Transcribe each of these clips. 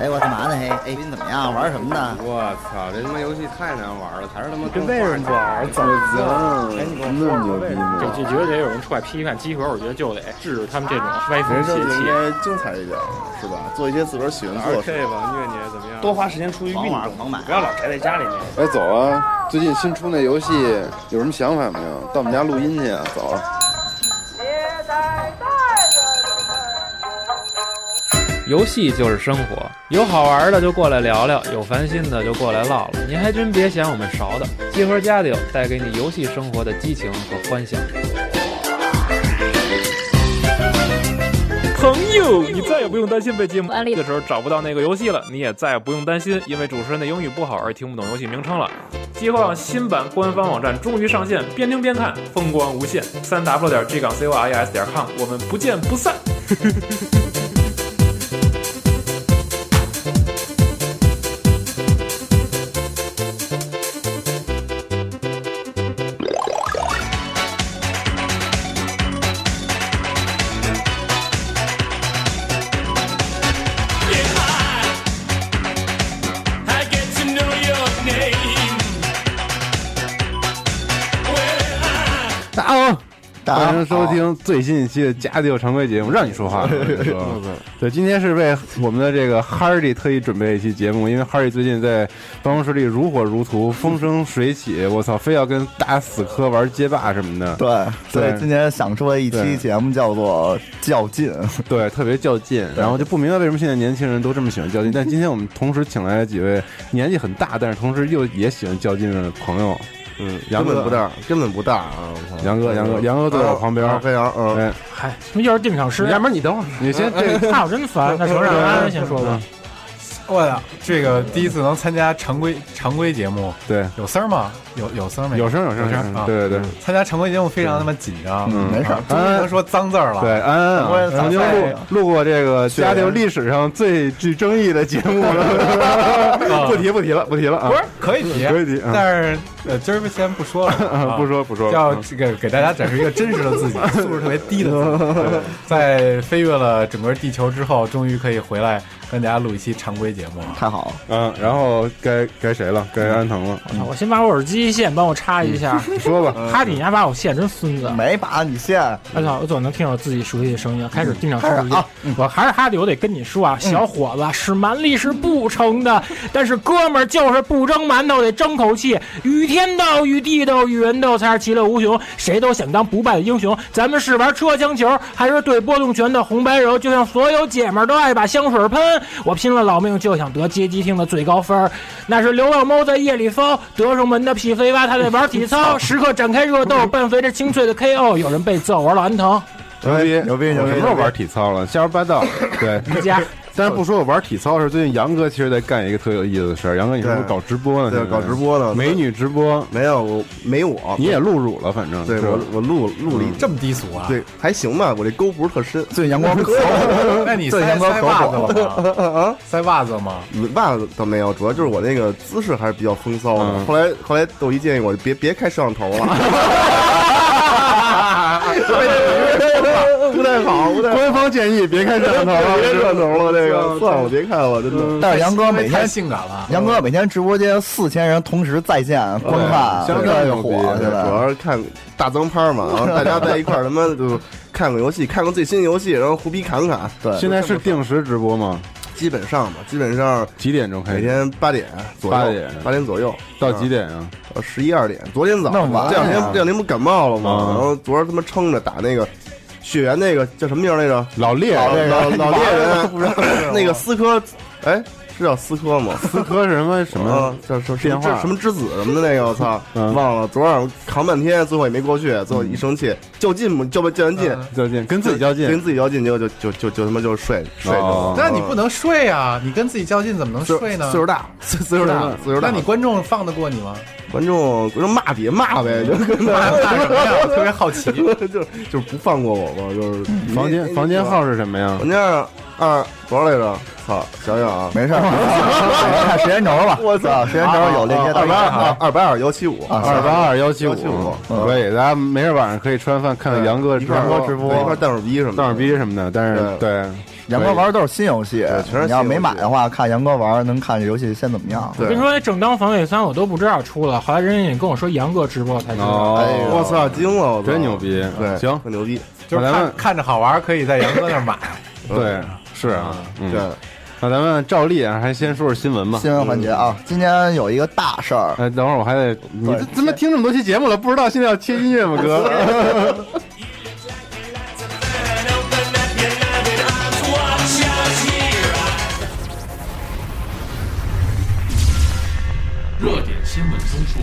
哎，我干嘛呢？嘿，哎，你怎么样？玩什么呢？我操，这他妈游戏太难玩了，还是他妈跟为什么玩？怎么行？哎，你那么牛逼吗？就就觉得得有人出来批判集合，我觉得就得制止他们这种歪风邪气。应该精彩一点，是吧？做一些自个儿喜欢做的事吧，虐你怎么样？多花时间出去运动，买，不要老宅在家里面。哎，走啊！最近新出那游戏有什么想法没有？到我们家录音去啊！走。游戏就是生活，有好玩的就过来聊聊，有烦心的就过来唠唠。您还真别嫌我们勺的，集合家里有带给你游戏生活的激情和欢笑。朋友，你再也不用担心被节目安利的时候找不到那个游戏了，你也再也不用担心因为主持人的英语不好而听不懂游戏名称了。集合网新版官方网站终于上线，边听边看，风光无限。三 w 点 g 港 c o i s 点 com，我们不见不散。迎收听最新一期的《家里有常规》节目，让你说话。对，今天是为我们的这个 Hardy 特意准备一期节目，因为 Hardy 最近在办公室里如火如荼，风生水起。我操，非要跟大家死磕玩街霸什么的。对，所以今天想出了一期节目，叫做较劲。对，特别较劲。然后就不明白为什么现在年轻人都这么喜欢较劲。但今天我们同时请来了几位年纪很大，但是同时又也喜欢较劲的朋友。嗯，根本不大，根本不大啊！杨哥，杨哥，杨哥坐我旁边，飞扬，嗯，嗨，什么又是定场诗？要不然你等会儿，你先，这个怕我真烦。那首让安安先说吧。我呀，这个第一次能参加常规常规节目，对，有声吗？有有声没？有声有声有声啊！对对。对，参加常规节目非常他妈紧张，嗯，没事，终于能说脏字了。对，安安曾经录录过这个家庭历史上最具争议的节目了，不提不提了，不提了啊！不是可以提，可以提，但是呃，今儿先不说了，不说不说，要这个给大家展示一个真实的自己，素质特别低的自己，在飞越了整个地球之后，终于可以回来。跟大家录一期常规节目，太好了。嗯，然后该该谁了？该安藤了。我先把我耳机线帮我插一下。你说吧，哈迪，你还把我线真孙子，没把你线。我操，我总能听到自己熟悉的声音。开始定场诗啊！我还是哈迪，我得跟你说啊，小伙子，使蛮力是不成的，但是哥们儿就是不蒸馒头得争口气。与天斗，与地斗，与人斗，才是其乐无穷。谁都想当不败的英雄。咱们是玩车枪球，还是对波动拳的红白柔？就像所有姐们儿都爱把香水喷。我拼了老命就想得街机厅的最高分儿，那是流浪猫在夜里疯，德胜门的屁飞蛙他在玩体操，时刻展开热斗，伴随着清脆的 KO，有人被揍玩了安藤，牛逼牛逼牛逼，什么时候玩体操了？瞎说八道，对，一家。但是不说我玩体操的时候，最近杨哥其实在干一个特有意思的事儿。杨哥，你是不是搞直播呢？对，搞直播呢。美女直播没有，没我。你也露乳了，反正。对我，我露露了这么低俗啊？对，还行吧。我这沟不是特深。最近阳光 可那你塞塞袜子了吗？啊，塞袜子吗？袜子倒没有，主要就是我那个姿势还是比较风骚的。后来后来窦一建议我别别开摄像头了。不太好，不太。官方建议别开摄像头了，别摄像头了，这个算了，别看了，真的。但是杨哥每天性感了，杨哥每天直播间四千人同时在线观看，相当火。主要是看大增拍嘛，然后大家在一块儿他妈就看个游戏，看个最新游戏，然后胡逼侃侃。对，现在是定时直播吗？基本上吧，基本上几点钟开？每天八点左右，八点八点左右到几点啊？呃，十一二点。昨天早上这两天这两天不感冒了吗？然后昨儿他妈撑着打那个血缘那个叫什么名来着老猎老老猎人，那个思科，哎。是叫思科吗？思科是什么什么叫什么电话什么之子什么的那个？我操，忘了。昨晚上扛半天，最后也没过去。最后一生气，较劲嘛，较较完劲，较劲，跟自己较劲，跟自己较劲，结果就就就就他妈就睡睡着。那你不能睡啊！你跟自己较劲怎么能睡呢？岁数大，岁数大，岁数大。那你观众放得过你吗？观众观众骂别骂呗，就跟那骂 什么呀？我特别好奇。就就是不放过我吧，就是房间房间号是什么呀？房间二多少来着？操，想想啊，没事儿，看时间轴吧。我操，时间轴有链接二八二二八二幺七五二八二幺七五可以，大家没事晚上可以吃完饭看看杨哥直播直播，一块蛋手逼什么的，蛋手逼什么的。但是对杨哥玩的都是新游戏，全是你要没买的话，看杨哥玩能看这游戏先怎么样。我跟你说，正当防卫三我都不知道出了，后来人家也跟我说杨哥直播才知道。哎我操，惊了，我真牛逼！对，行，很牛逼。就是看看着好玩，可以在杨哥那买。对，是啊，对。那咱们照例啊，还先说说新闻吧。新闻环节啊，今天有一个大事儿。哎，等会儿我还得，你怎么听这么多期节目了，不知道现在要切音乐吗，哥？热点新闻综述。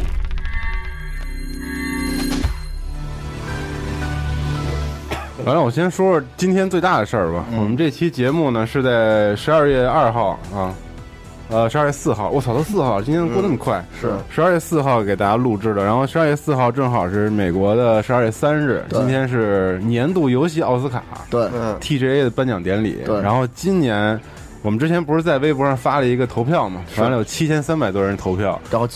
完了，我先说说今天最大的事儿吧。我们这期节目呢是在十二月二号啊，呃，十二月四号。我操，都四号，今天过那么快。是十二月四号给大家录制的，然后十二月四号正好是美国的十二月三日，今天是年度游戏奥斯卡对，TGA 的颁奖典礼。对，然后今年。我们之前不是在微博上发了一个投票嘛？完了有七千三百多人投票，然后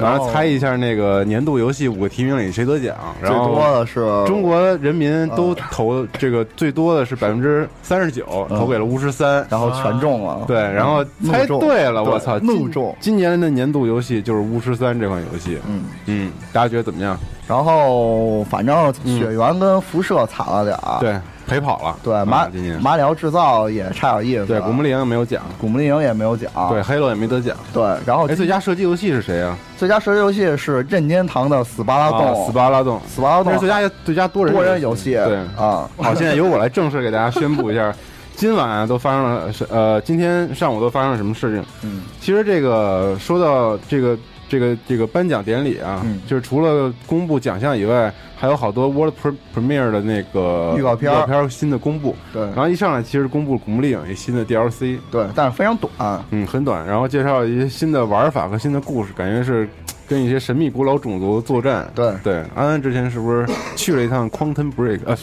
然后猜一下那个年度游戏五个提名里谁得奖？最多的是中国人民都投这个最多的是百分之三十九，投给了巫师三，然后全中了。对，然后猜对了，我操，怒中！今年的年度游戏就是巫师三这款游戏。嗯嗯，大家觉得怎么样？然后反正血缘跟辐射惨了点儿。对。陪跑了，对马马里奥制造也差点意思，对古墓丽影没有奖，古墓丽影也没有奖，对黑洛也没得奖，对，然后哎，最佳射击游戏是谁啊？最佳射击游戏是任天堂的斯巴拉洞，斯巴拉洞，斯巴拉洞。是最佳最佳多人多人游戏，对。啊，好，现在由我来正式给大家宣布一下，今晚都发生了呃，今天上午都发生了什么事情？嗯，其实这个说到这个。这个这个颁奖典礼啊，就是除了公布奖项以外，还有好多 World Premiere 的那个预告片、预告片新的公布。对，然后一上来其实公布《古墓丽影》一新的 DLC，对，但是非常短，嗯，很短。然后介绍一些新的玩法和新的故事，感觉是 跟一些神秘古老种族作战。对对，安安之前是不是去了一趟 Quantum Break 啊？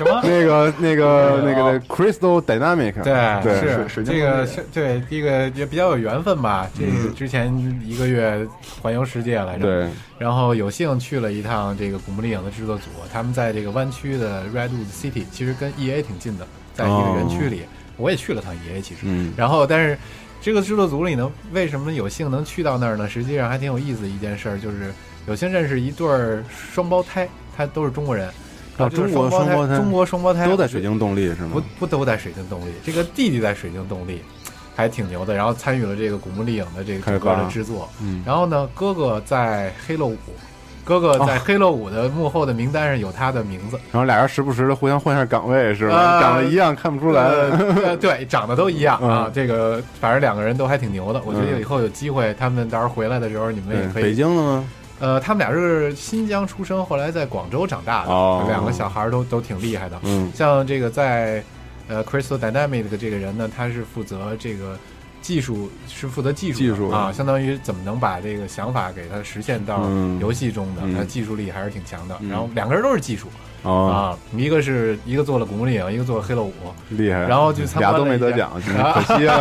什么？那个、那个、那个 Crystal Dynamic，对，对，是这个是对第一个也比较有缘分吧。这个之前一个月环游世界来着，对，然后有幸去了一趟这个《古墓丽影》的制作组，他们在这个湾区的 Redwood City，其实跟 EA 挺近的，在一个园区里。我也去了趟 EA，其实，然后但是这个制作组里呢，为什么有幸能去到那儿呢？实际上还挺有意思的一件事儿，就是有幸认识一对双胞胎，他都是中国人。啊，中国双胞胎，中国双胞胎都在水晶动力是吗？不不都在水晶动力，这个弟弟在水晶动力，还挺牛的。然后参与了这个《古墓丽影》的这个整个的制作。嗯。然后呢，哥哥在黑洛五，哥哥在黑洛五的幕后的名单上有他的名字。然后俩人时不时的互相换下岗位是吧？长得一样看不出来。对，长得都一样啊。这个反正两个人都还挺牛的。我觉得以后有机会，他们到时候回来的时候，你们也可以。北京的吗？呃，他们俩是新疆出生，后来在广州长大的，两个小孩都都挺厉害的。嗯，像这个在呃 Crystal Dynamic 的这个人呢，他是负责这个技术，是负责技术技术啊，相当于怎么能把这个想法给他实现到游戏中的，他技术力还是挺强的。然后两个人都是技术。啊，一个是一个做了《古墓丽影》，一个做了《黑洛五》，厉害。然后就俩都没得奖，可惜啊。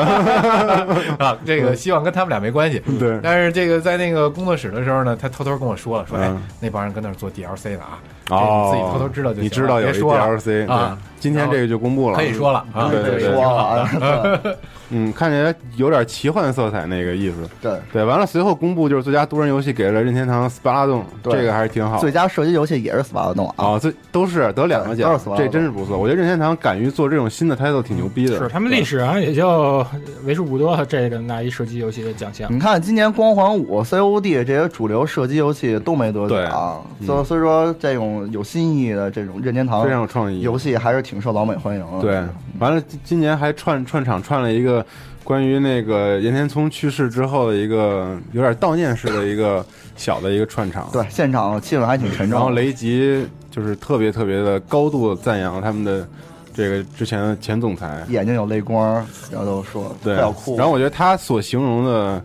啊，这个希望跟他们俩没关系。对。但是这个在那个工作室的时候呢，他偷偷跟我说了，说哎，那帮人跟那儿做 DLC 呢啊。哦。自己偷偷知道就行。你知道有 DLC 啊？今天这个就公布了，可以说了啊。对对对。说了。嗯，看起来有点奇幻色彩那个意思。对对，完了随后公布就是最佳多人游戏给了任天堂斯巴拉洞，这个还是挺好。最佳射击游戏也是斯巴拉洞啊。这都是得两个奖，这真是不错。我觉得任天堂敢于做这种新的 title 挺牛逼的。是他们历史上也就为数不多这个拿一射击游戏的奖项。你看今年光环五、COD 这些主流射击游戏都没得奖，所所以说这种有新意的这种任天堂非常有创意游戏还是挺受老美欢迎的。对，完了今年还串串场串了一个。关于那个岩田聪去世之后的一个有点悼念式的一个小的一个串场，对，现场气氛还挺沉重。然后雷吉就是特别特别的高度赞扬他们的这个之前的前总裁，眼睛有泪光，然后都说对，要哭。然后我觉得他所形容的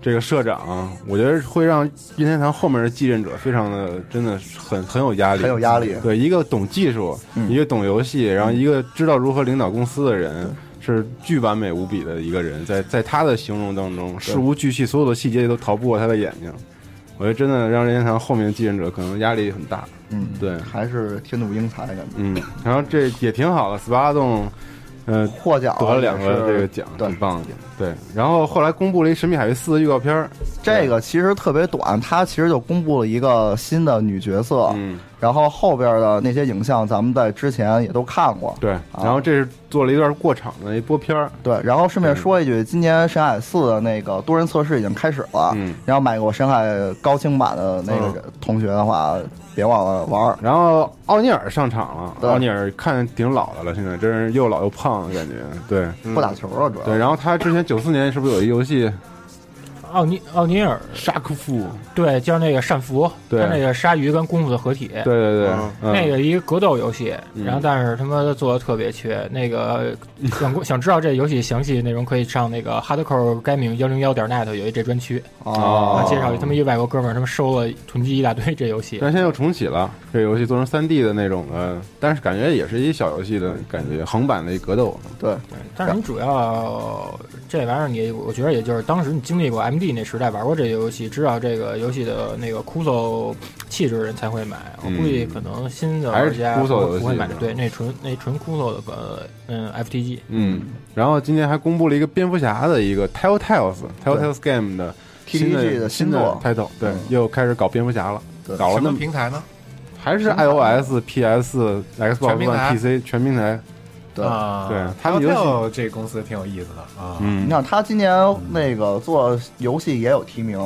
这个社长，我觉得会让任天堂后面的继任者非常的真的很很有压力，很有压力。对，一个懂技术，一个懂游戏，然后一个知道如何领导公司的人，是巨完美无比的一个人，在在他的形容当中，事无巨细，所有的细节都逃不过他的眼睛。我觉得真的让任天堂后面的继任者可能压力很大。嗯，对，还是天妒英才的感觉。嗯，然后这也挺好的，斯巴达洞。嗯，获奖得了两个这个奖，挺棒的。对，然后后来公布了一《神秘海域四》的预告片这个其实特别短，它其实就公布了一个新的女角色。嗯，然后后边的那些影像，咱们在之前也都看过。对，然后这是做了一段过场的一波片对，然后顺便说一句，今年《深海四》的那个多人测试已经开始了。嗯，然后买过《深海》高清版的那个同学的话。别忘了玩然后奥尼尔上场了，奥尼尔看挺老的了，现在真是又老又胖感觉。对，不打球了，主要。对，然后他之前九四年是不是有一游戏？奥尼奥尼尔。沙克夫，对，就是那个善福，对，那个鲨鱼跟功夫的合体，对对对，那个一个格斗游戏，然后但是他妈做的特别缺，那个 想想知道这游戏详细内容，可以上那个 Hardcore Gaming 幺零幺点 net 有一这专区啊，介绍他们一外国哥们儿他们收了囤积一大堆这游戏，但现在又重启了，这游戏做成三 D 的那种的，但是感觉也是一小游戏的感觉，横版的一格斗，对。对，但是你主要这玩意儿你，我觉得也就是当时你经历过 MD。那时代玩过这个游戏，知道这个游戏的那个酷搜气质的人才会买。我估计可能新的玩家不会买。对，那纯那纯酷搜的个嗯 FTG。嗯，然后今天还公布了一个蝙蝠侠的一个 Telltales Telltales Game 的新的新的 title，对，又开始搞蝙蝠侠了。搞了什么平台呢？还是 iOS、PS、Xbox One、PC 全平台。对对，他们游戏这公司挺有意思的啊。嗯，你看他今年那个做游戏也有提名，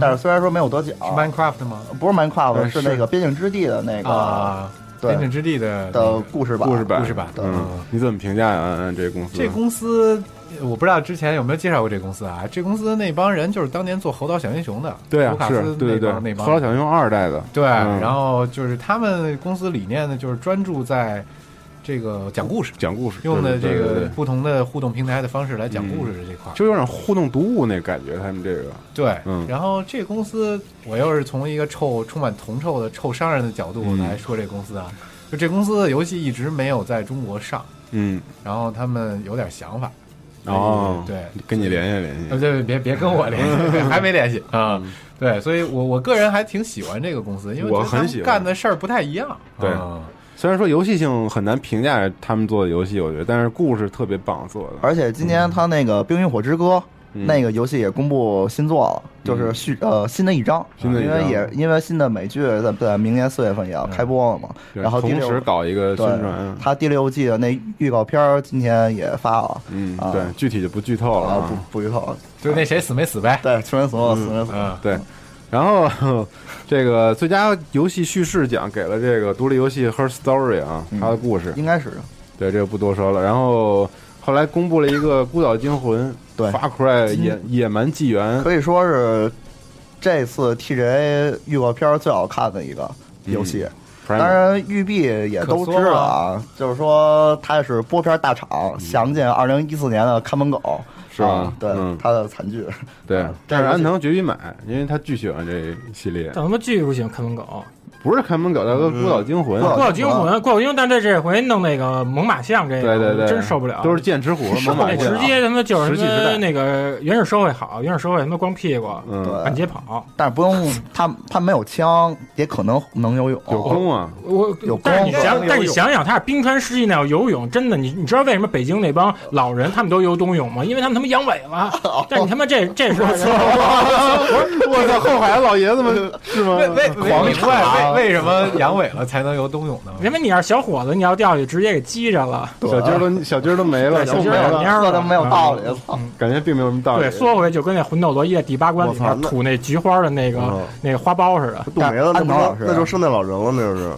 但是虽然说没有得奖。Minecraft 吗？不是 Minecraft，是那个《边境之地》的那个啊，《边境之地》的的故事版。故事版，故事版。嗯，你怎么评价呀？这公司？这公司我不知道之前有没有介绍过这公司啊？这公司那帮人就是当年做《猴岛小英雄》的，对啊，是，对对对，那帮《猴岛小英雄》二代的。对，然后就是他们公司理念呢，就是专注在。这个讲故事，讲故事用的这个不同的互动平台的方式来讲故事这块，就有点互动读物那感觉。他们这个。对，然后这公司，我又是从一个臭、充满铜臭的臭商人的角度来说这公司啊，就这公司的游戏一直没有在中国上，嗯，然后他们有点想法，哦，对，跟你联系联系，对，别别跟我联系，还没联系。啊，对，所以我我个人还挺喜欢这个公司，因为我很喜欢。干的事儿不太一样，对。虽然说游戏性很难评价他们做的游戏，我觉得，但是故事特别棒做的。而且今年他那个《冰与火之歌》那个游戏也公布新作了，就是续呃新的一章，因为也因为新的美剧在在明年四月份也要开播了嘛。然后同时搞一个宣传，他第六季的那预告片今天也发了。嗯，对，具体就不剧透了，啊不不剧透了，就那谁死没死呗？对，死没死，死没死。对。然后，这个最佳游戏叙事奖给了这个独立游戏《Her Story》啊，它的故事。应该是。对这个不多说了。然后后来公布了一个《孤岛惊魂》，对，Far Cry 野野蛮纪元，可以说是这次 TGA 预告片最好看的一个游戏。当然，育碧也都知道啊，就是说它是播片大厂，详见二零一四年的看门狗。是吧？对，他的惨剧。对，但是安藤绝逼买，因为他巨喜欢这系列。怎么巨不喜欢看门狗？不是看门狗，叫个孤岛惊魂。孤岛惊魂，孤岛惊魂，但这这回弄那个猛犸象，这对对对，真受不了。都是剑齿虎、猛犸象，直接他妈就是什么那个原始社会好，原始社会他妈光屁股，满街跑。但是不用 他，他没有枪，也可能能游泳。有弓啊，我有。但是你想，但是你想想，他是冰川世纪那要游泳，真的，你你知道为什么北京那帮老人他们都游冬泳吗？因为他们他妈阳痿了。但你他妈这这是我操！我操！后海老爷子们是吗？为为为为为什么阳？痿了才能游冬泳呢？因为你要是小伙子，你要掉下去直接给击着了，小鸡儿都小鸡儿都没了，小鸡儿蔫都没有道理，感觉并没有什么道理。对，缩回去就跟那魂斗罗一在第八关里面吐那菊花的那个那个花苞似的。冻没了，那不那就是圣诞老人了，那就是。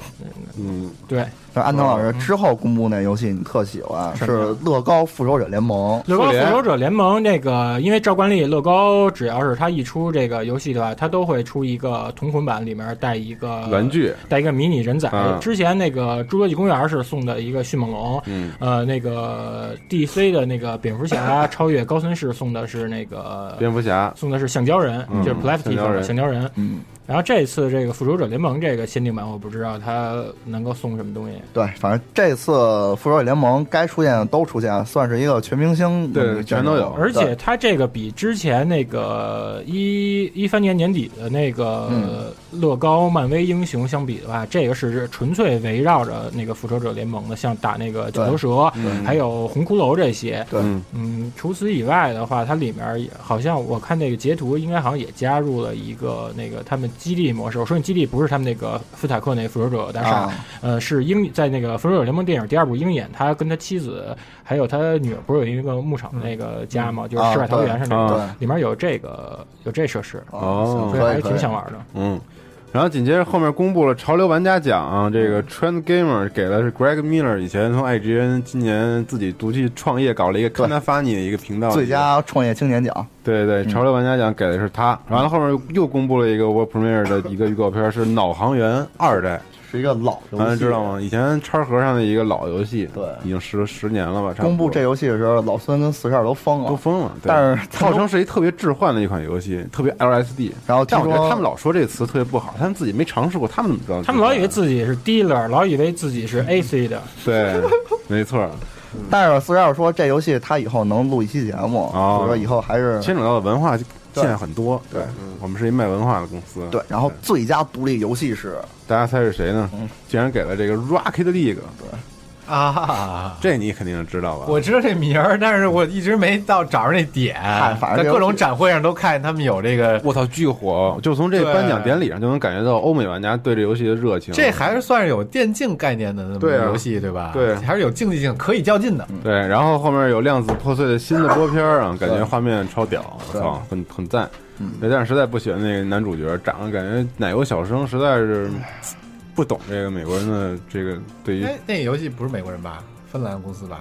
嗯，对。就是安藤老师之后公布那游戏，你特喜欢是乐高复仇者联盟。乐高复仇者联盟那个，因为照惯例，乐高只要是他一出这个游戏的话，他都会出一个同捆版，里面带一个玩具，带一个迷你人仔。之前那个侏罗纪公园是送的一个迅猛龙，呃，那个 DC 的那个蝙蝠侠超越高森市送的是那个蝙蝠侠，送的是橡胶人，就是 plastic 橡胶人。嗯。然后这次这个复仇者联盟这个限定版，我不知道它能够送什么东西。对，反正这次复仇者联盟该出现的都出现，算是一个全明星，对，全都有。而且它这个比之前那个一一三年年底的那个乐高漫威英雄相比的话，这个是纯粹围绕着那个复仇者联盟的，像打那个九头蛇，还有红骷髅这些。对，嗯，除此以外的话，它里面好像我看那个截图，应该好像也加入了一个那个他们。基地模式，我说你基地不是他们那个斯塔克那复仇者大厦，呃，是鹰在那个复仇者联盟电影第二部鹰眼，他跟他妻子还有他女儿不是有一个牧场的那个家吗？就是世外桃源上那个，里面有这个有这设施哦，所以还挺想玩的，嗯。然后紧接着后面公布了潮流玩家奖，这个 Trend Gamer 给的是 Greg Miller，以前从 IGN，今年自己独立创业搞了一个 Kinda Funny 的一个频道，最佳创业青年奖。对对，潮流玩家奖给的是他。完了后面又公布了一个 World Premiere 的一个预告片，是脑航员二代。是一个老游戏，知道吗？以前叉盒上的一个老游戏，对，已经十十年了吧。公布这游戏的时候，老孙跟四十二都疯了，都疯了。但是号称是一特别置换的一款游戏，特别 LSD。然后，但我觉得他们老说这个词特别不好，他们自己没尝试过，他们怎么知道？他们老以为自己是 dealer，老以为自己是 AC 的。对，没错。但是四十二说这游戏他以后能录一期节目，所以说以后还是牵扯到的文化现在很多。对，我们是一卖文化的公司。对，然后最佳独立游戏是。大家猜是谁呢？竟然给了这个 Rocket League，对啊，这你肯定知道吧？我知道这名儿，但是我一直没到找着那点。在各种展会上都看见他们有这个，我操，巨火！就从这颁奖典礼上就能感觉到欧美玩家对这游戏的热情。这还是算是有电竞概念的那么游戏，对吧？对，还是有竞技性，可以较劲的。对，然后后面有量子破碎的新的播片啊，感觉画面超屌，我操，很很赞。但是实在不喜欢那个男主角，长得感觉奶油小生，实在是。不懂这个美国人的这个对于那个游戏不是美国人吧？芬兰公司吧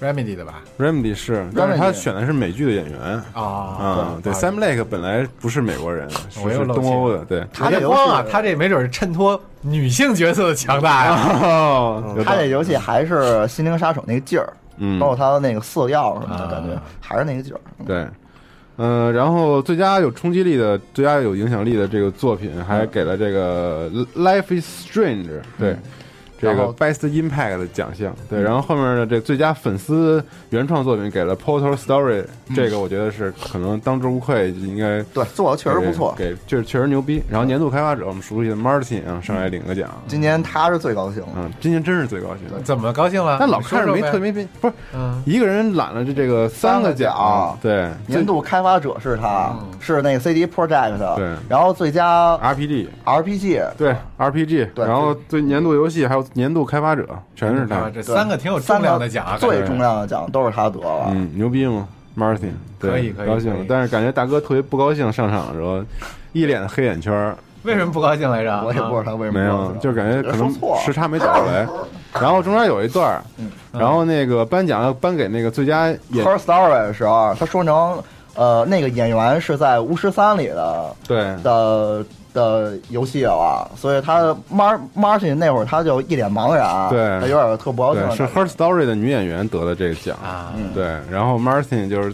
？Remedy 的吧？Remedy 是，但是他选的是美剧的演员啊。嗯，对，Sam Lake 本来不是美国人，是东欧的。对，他这光啊，他这没准是衬托女性角色的强大呀。他这游戏还是《心灵杀手》那个劲儿，嗯，包括他的那个色调什么的，感觉还是那个劲儿。对。嗯，然后最佳有冲击力的、最佳有影响力的这个作品，还给了这个《Life is Strange》对。这个 Best Impact 的奖项，对，然后后面的这最佳粉丝原创作品给了 Portal Story，这个我觉得是可能当之无愧，应该对做的确实不错，给就是确实牛逼。然后年度开发者我们熟悉的 Martin 啊上来领个奖，今年他是最高兴，嗯，今年真是最高兴，怎么高兴了？但老看着没特别别，不是，嗯。一个人揽了这这个三个奖，对，年度开发者是他，是那个 CD Project，对，然后最佳 RPG，RPG，对 RPG，对，然后最年度游戏还有。年度开发者全是他，这三个挺有重量的奖，最重量的奖都是他得了。嗯，牛逼吗？Martin，可以可以，高兴。但是感觉大哥特别不高兴，上场的时候一脸的黑眼圈。为什么不高兴来着？我也不知道他为什么。没有，就感觉可能时差没倒过来。然后中间有一段，然后那个颁奖要颁给那个最佳演 Her Story 的时候，他说成呃那个演员是在巫师三里的，对的。的游戏了，所以他 Mar Martin 那会儿他就一脸茫然，对，他有点特不高兴。是 Her Story 的女演员得的这个奖，对，然后 Martin 就是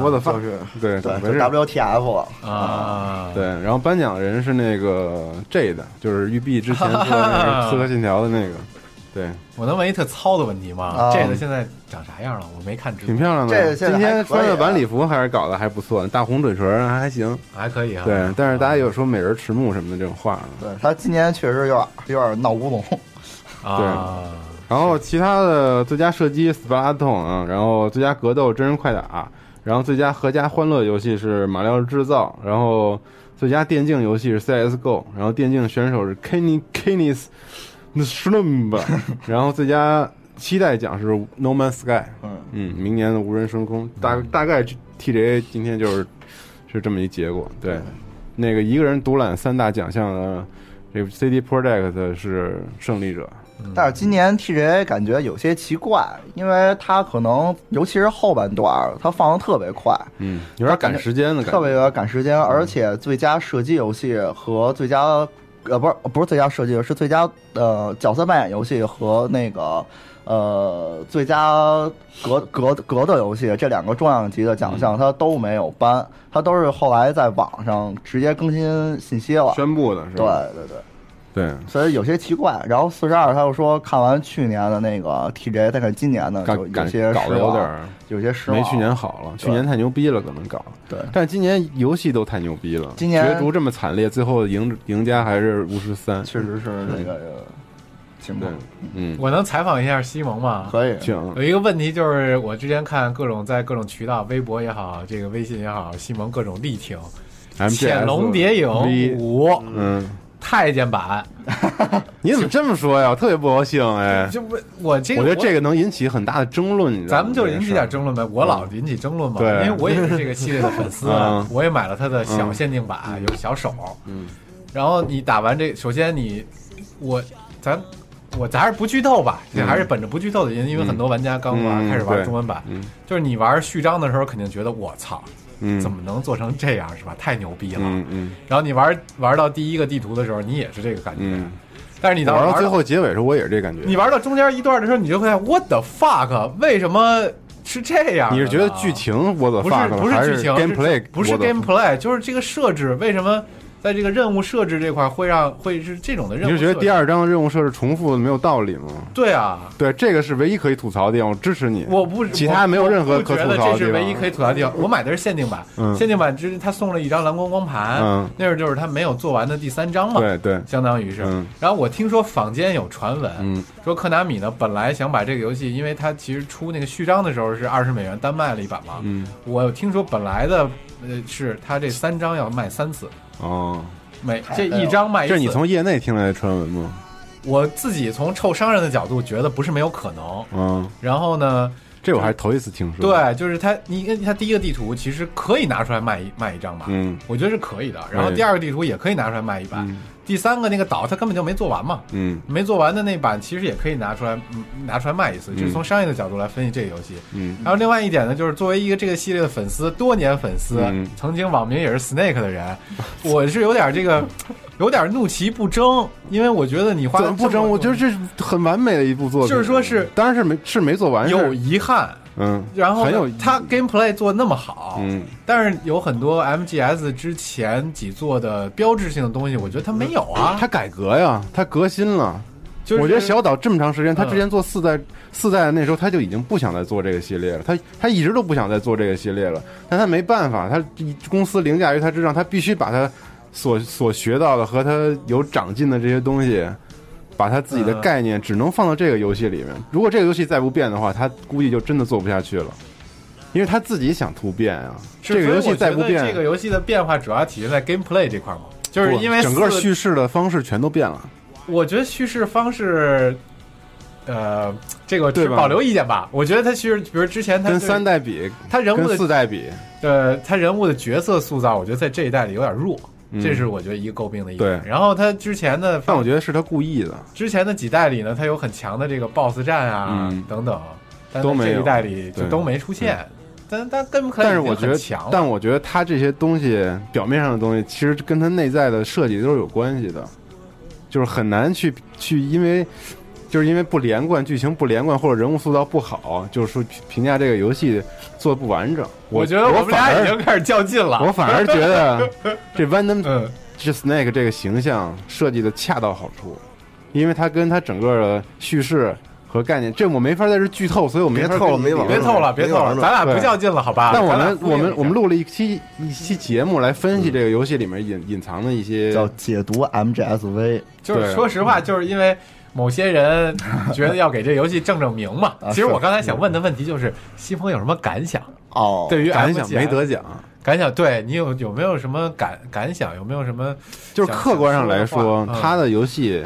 我的就是对对 WTF 啊，对，然后颁奖的人是那个 J 的，就是育碧之前做那个 刺客信条的那个。对，我能问一特糙的问题吗？这个现在长啥样了？我没看直播，挺漂亮的。这今天穿的晚礼服还是搞得还不错，大红嘴唇还行，还可以啊。对，但是大家有说美人迟暮什么的这种话。对他今年确实有点有点闹乌龙。对，然后其他的最佳射击《斯巴达通》啊，然后最佳格斗真人快打，然后最佳合家欢乐游戏是《马里奥制造》，然后最佳电竞游戏是《CS:GO》，然后电竞选手是 Kenny Kennis。那是那么吧，然后最佳期待奖是《No Man's Sky》，嗯。嗯，明年的无人升空，大大概 TGA 今天就是是这么一结果，对，那个一个人独揽三大奖项的这个 CD Project 是胜利者。但是今年 TGA 感觉有些奇怪，因为它可能尤其是后半段，它放的特别快，嗯，有点赶时间的感觉，特别有点赶时间，而且最佳射击游戏和最佳呃不是不是最佳设计，是最佳呃角色扮演游戏和那个呃最佳格格格斗游戏这两个重量级的奖项，它都没有颁，它都是后来在网上直接更新信息了，宣布的是吧？对对对。对，所以有些奇怪。然后四十二，他又说看完去年的那个 TJ，再看今年的，就有些搞得有点有些失望。没去年好了，去年太牛逼了，可能搞。对，但是今年游戏都太牛逼了，今年角逐这么惨烈，最后赢赢家还是巫师三，确实是那个情况。嗯，我能采访一下西蒙吗？可以，请。有一个问题就是，我之前看各种在各种渠道，微博也好，这个微信也好，西蒙各种力挺《潜龙谍影五》。嗯。太监版，你怎么这么说呀？我特别不高兴哎！就我我这我觉得这个能引起很大的争论，咱们就引起点争论呗。我老引起争论嘛，因为我也是这个系列的粉丝，我也买了他的小限定版，有小手。嗯，然后你打完这，首先你我咱我咱还是不剧透吧，还是本着不剧透的原因，因为很多玩家刚玩开始玩中文版，就是你玩序章的时候，肯定觉得我操。嗯，怎么能做成这样是吧？太牛逼了。嗯嗯。然后你玩玩到第一个地图的时候，你也是这个感觉。嗯。但是你玩到最后结尾的时候，我也是这感觉。你玩到中间一段的时候，你就会 What the fuck？为什么是这样？你是觉得剧情 What the fuck？不是剧情，gameplay 不是 gameplay，就是这个设置为什么？在这个任务设置这块，会让会是这种的任务。你是觉得第二章的任务设置重复的没有道理吗？对啊，对，这个是唯一可以吐槽的地方，我支持你。我不，其他没有任何可吐槽的地方。这是唯一可以吐槽的地方。我买的是限定版，限定版之他送了一张蓝光光盘，那是就是他没有做完的第三章嘛？对对，相当于是。然后我听说坊间有传闻，说科南米呢本来想把这个游戏，因为他其实出那个序章的时候是二十美元单卖了一版嘛。嗯，我听说本来的呃是他这三章要卖三次。哦。每这一张卖，这是你从业内听来的传闻吗？我自己从臭商人的角度觉得不是没有可能。嗯，然后呢，这我还是头一次听说。对，就是他，你他第一个地图其实可以拿出来卖一卖一张吧？嗯，我觉得是可以的。然后第二个地图也可以拿出来卖一版。第三个那个岛，它根本就没做完嘛，嗯，没做完的那版其实也可以拿出来，拿出来卖一次，就是从商业的角度来分析这个游戏，嗯。然后另外一点呢，就是作为一个这个系列的粉丝，多年粉丝，曾经网名也是 Snake 的人，我是有点这个，有点怒其不争，因为我觉得你花不争，我觉得这是很完美的一部作品，就是说是，当然是没是没做完，有遗憾。嗯，然后很有他 gameplay 做那么好，嗯，但是有很多 MGS 之前几做的标志性的东西，我觉得他没有啊。他改革呀，他革新了。就是我觉得小岛这么长时间，他之前做四代四代的那时候，他就已经不想再做这个系列了。他他一直都不想再做这个系列了，但他没办法，他公司凌驾于他之上，他必须把他所所学到的和他有长进的这些东西。把他自己的概念只能放到这个游戏里面。如果这个游戏再不变的话，他估计就真的做不下去了，因为他自己想突变啊。这个游戏再不变，这个游戏的变化主要体现在 gameplay 这块嘛，就是因为整个叙事的方式全都变了。我觉得叙事方式，呃，这个是保留意见吧。我觉得他其实，比如之前他跟三代比，他人物的四代比，呃，他人物的角色塑造，我觉得在这一代里有点弱。这是我觉得一个诟病的一点。然后他之前的，但我觉得是他故意的。之前的几代里呢，他有很强的这个 BOSS 战啊等等，都没这一代里就都没出现。但但根本可但是我觉得，但我觉得他这些东西表面上的东西，其实跟他内在的设计都是有关系的，就是很难去去因为。就是因为不连贯，剧情不连贯，或者人物塑造不好，就是说评价这个游戏做的不完整。我觉得我们俩已经开始较劲了。我反而觉得这 Venom 这 Snake 这个形象设计的恰到好处，因为它跟它整个的叙事和概念，这我没法在这剧透，所以我没法透了，没别透了，别透了，咱俩不较劲了，好吧？但我们我们我们录了一期一期节目来分析这个游戏里面隐隐藏的一些叫解读 MGSV，就是说实话，就是因为。某些人觉得要给这游戏正正名嘛？其实我刚才想问的问题就是，西风有什么感想？哦，对于感想没得奖，感想对你有有没有什么感感想？有没有什么？就是客观上来说，他的游戏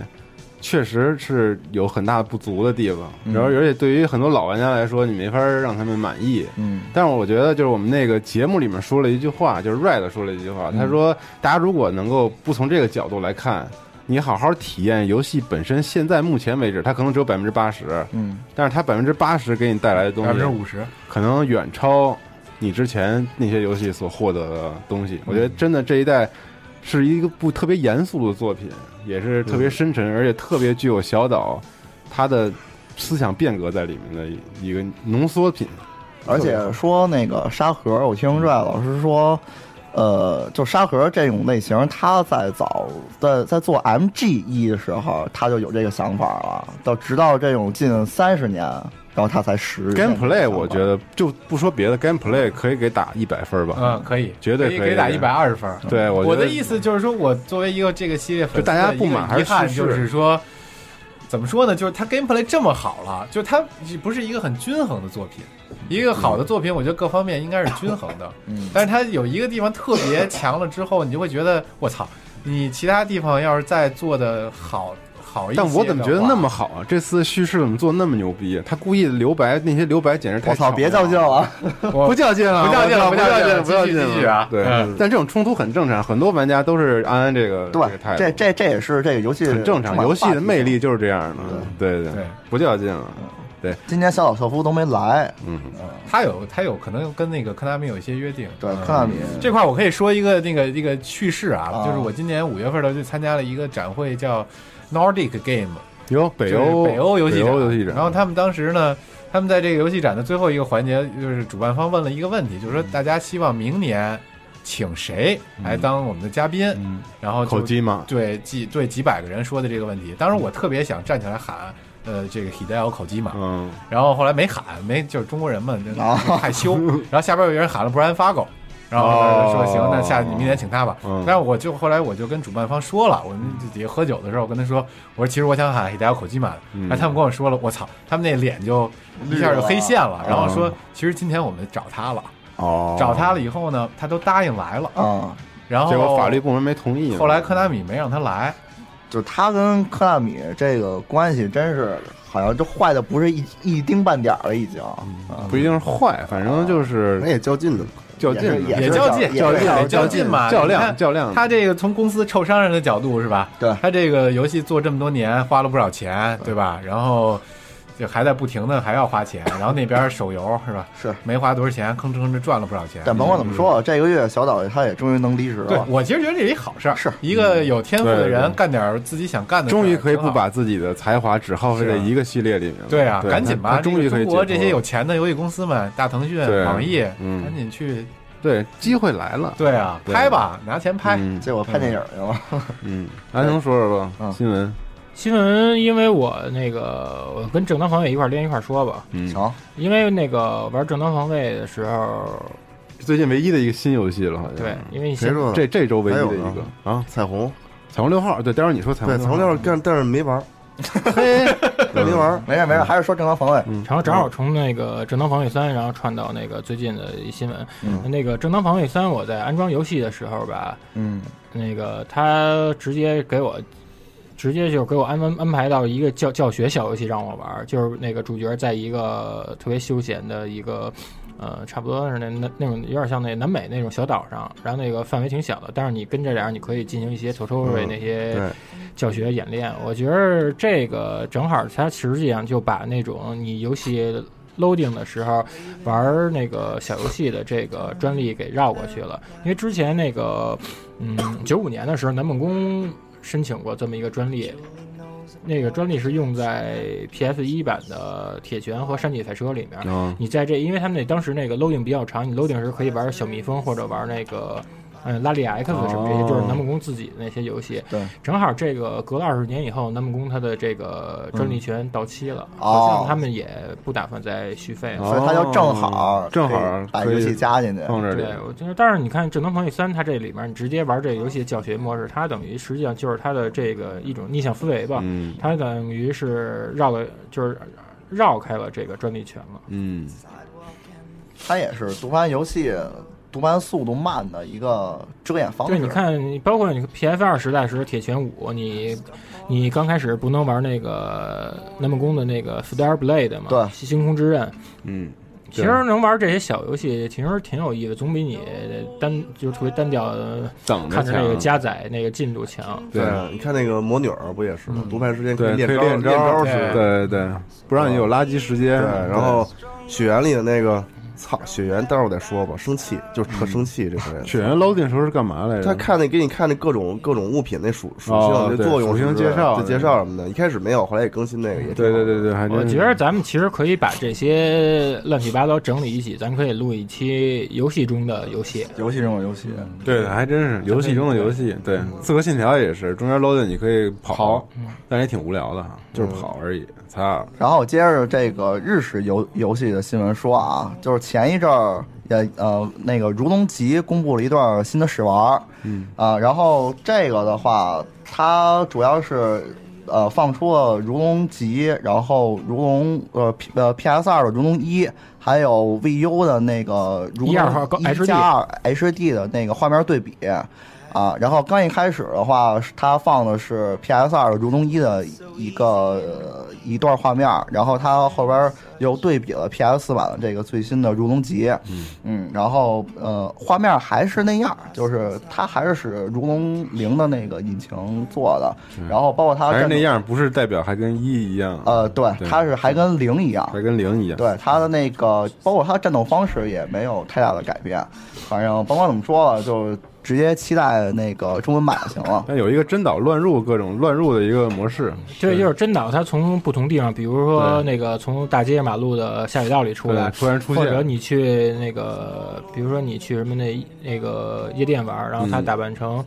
确实是有很大不足的地方，然后而且对于很多老玩家来说，你没法让他们满意。嗯，但是我觉得就是我们那个节目里面说了一句话，就是 Red 说了一句话，他说：“大家如果能够不从这个角度来看。”你好好体验游戏本身。现在目前为止，它可能只有百分之八十，嗯，但是它百分之八十给你带来的东西，百分之五十可能远超你之前那些游戏所获得的东西。我觉得真的这一代是一个部特别严肃的作品，也是特别深沉，而且特别具有小岛它的思想变革在里面的一个浓缩品。而且说那个沙盒，我听拽老师说。呃，就沙盒这种类型，他在早在在做 MG 一的时候，他就有这个想法了。到直到这种近三十年，然后他才实。Gameplay 我觉得就不说别的，Gameplay 可以给打一百分吧？嗯，可以，绝对可以给打一百二十分。对，我的意思就是说，我作为一个这个系列粉丝，大家不满还是就是说，怎么说呢？就是他 Gameplay 这么好了，就他不是一个很均衡的作品。一个好的作品，我觉得各方面应该是均衡的。嗯，但是它有一个地方特别强了之后，你就会觉得我操，你其他地方要是再做的好好一些，但我怎么觉得那么好啊？这次叙事怎么做那么牛逼？他故意留白，那些留白简直太……我操，别较劲了，不较劲了，不较劲了，不较劲了，不较劲了啊！对，但这种冲突很正常，很多玩家都是安安这个对。这这这也是这个游戏很正常，游戏的魅力就是这样的。对对对，不较劲了。对，今年小岛秀夫都没来。嗯，他有他有可能跟那个科纳米有一些约定。对，科纳米这块我可以说一个那个那个趣事啊，就是我今年五月份的去参加了一个展会，叫 Nordic Game，有北欧北欧游戏展。游戏展。然后他们当时呢，他们在这个游戏展的最后一个环节，就是主办方问了一个问题，就是说大家希望明年请谁来当我们的嘉宾？嗯，然后口机嘛，对几对几百个人说的这个问题。当时我特别想站起来喊。呃，这个 Hideo 口机嘛，嗯，然后后来没喊，没就是中国人嘛，害羞。然后下边有人喊了 Brian Fargo，然后说行，那下你明天请他吧。但是我就后来我就跟主办方说了，我们底下喝酒的时候，我跟他说，我说其实我想喊 Hideo 口机嘛，哎，他们跟我说了，我操，他们那脸就一下就黑线了，然后说其实今天我们找他了，哦，找他了以后呢，他都答应来了，嗯，然后结果法律部门没同意，后来科纳米没让他来。就他跟科纳米这个关系，真是好像就坏的不是一一丁半点了，已经。不一定是坏，反正就是那也较劲的，较劲也较劲，较劲，较劲嘛，较量，较量。他这个从公司臭商人的角度是吧？对，他这个游戏做这么多年，花了不少钱，对吧？然后。就还在不停的还要花钱，然后那边手游是吧？是没花多少钱，吭哧吭哧赚了不少钱。但甭管怎么说，这个月小岛他也终于能离职了。对我其实觉得这是一好事儿，是一个有天赋的人干点自己想干的，终于可以不把自己的才华只耗费在一个系列里面。对啊，赶紧吧！终于可以中国这些有钱的游戏公司们，大腾讯、网易，赶紧去。对，机会来了。对啊，拍吧，拿钱拍，结果拍电影去了。嗯，还能说说吧，新闻。新闻，因为我那个我跟正当防卫一块儿连一块儿说吧。嗯，行。因为那个玩正当防卫的时候，最近唯一的一个新游戏了，好像。对，因为谁说这这周唯一的一个啊？彩虹，彩虹六号。对，待会儿你说彩虹。对，彩虹六号，但但是没玩。嘿，没玩，没事没事，还是说正当防卫。然后正好从那个正当防卫三，然后串到那个最近的一新闻。那个正当防卫三，我在安装游戏的时候吧，嗯，那个他直接给我。直接就给我安安安排到一个教教学小游戏让我玩，就是那个主角在一个特别休闲的一个，呃，差不多是那那那种有点像那南美那种小岛上，然后那个范围挺小的，但是你跟这俩人你可以进行一些 tutorial 那些教学演练。我觉得这个正好它实际上就把那种你游戏 loading 的时候玩那个小游戏的这个专利给绕过去了，因为之前那个嗯九五年的时候南梦宫。申请过这么一个专利，那个专利是用在 PS 一版的《铁拳》和《山地赛车》里面。你在这，因为他们那当时那个 loading 比较长，你 loading 时可以玩小蜜蜂或者玩那个。嗯，拉力 X 什么这些，就是南梦宫自己的那些游戏。对，正好这个隔了二十年以后，南梦宫它的这个专利权到期了，好像他们也不打算再续费了，所以它就正好正好把游戏加进去放这里。对，我觉得，但是你看《智能防御三》，它这里面你直接玩这个游戏教学模式，它等于实际上就是它的这个一种逆向思维吧。嗯，它等于是绕了，就是绕开了这个专利权了。嗯，它也是读完游戏。读盘速度慢的一个遮掩方式。对，你看，包括你 P F 二时代时铁拳五，你你刚开始不能玩那个南梦宫的那个 Star Blade 嘛？对，星空之刃。嗯，其实能玩这些小游戏，其实挺有意思，总比你单就是特别单调的看着那个加载那个进度强。对，你看那个魔女儿不也是吗？读盘时间可以练招，练招是，对对，不让你有垃圾时间。对，然后雪原里的那个。操，雪原，待会儿再说吧。生气就是特生气，这回。雪原 loading 时候是干嘛来着？他看那给你看那各种各种物品那属属性、那作用、属性介绍、介绍什么的。一开始没有，后来也更新那个也。对对对对，我觉得咱们其实可以把这些乱七八糟整理一起，咱可以录一期游戏中的游戏。游戏中的游戏，对，还真是游戏中的游戏。对，刺客信条也是，中间 loading 你可以跑，但也挺无聊的哈，就是跑而已。操！然后接着这个日式游游戏的新闻说啊，就是前一阵儿也呃那个《如龙集》公布了一段新的试玩，嗯啊，然后这个的话，它主要是呃放出了《如龙集》，然后《如龙》呃 P 呃 PS 二的《如龙一》，还有 VU 的那个《如龙一加二 HD》的那个画面对比。啊，然后刚一开始的话，它放的是 PS 二《如龙一》的一个一段画面，然后它后边又对比了 PS 四版的这个最新的《如龙集》，嗯，然后呃，画面还是那样，就是它还是使《如龙零》的那个引擎做的，然后包括它还是那样，不是代表还跟一一样？呃，对，它是还跟零一样，还跟零一样。对，它的那个包括它战斗方式也没有太大的改变，反正甭管怎么说了，就。直接期待那个中文版就行了。那有一个真岛乱入各种乱入的一个模式，这就是真岛，它从不同地方，比如说那个从大街马路的下水道里出来，突然出现，或者你去那个，比如说你去什么那那个夜店玩，然后他打扮成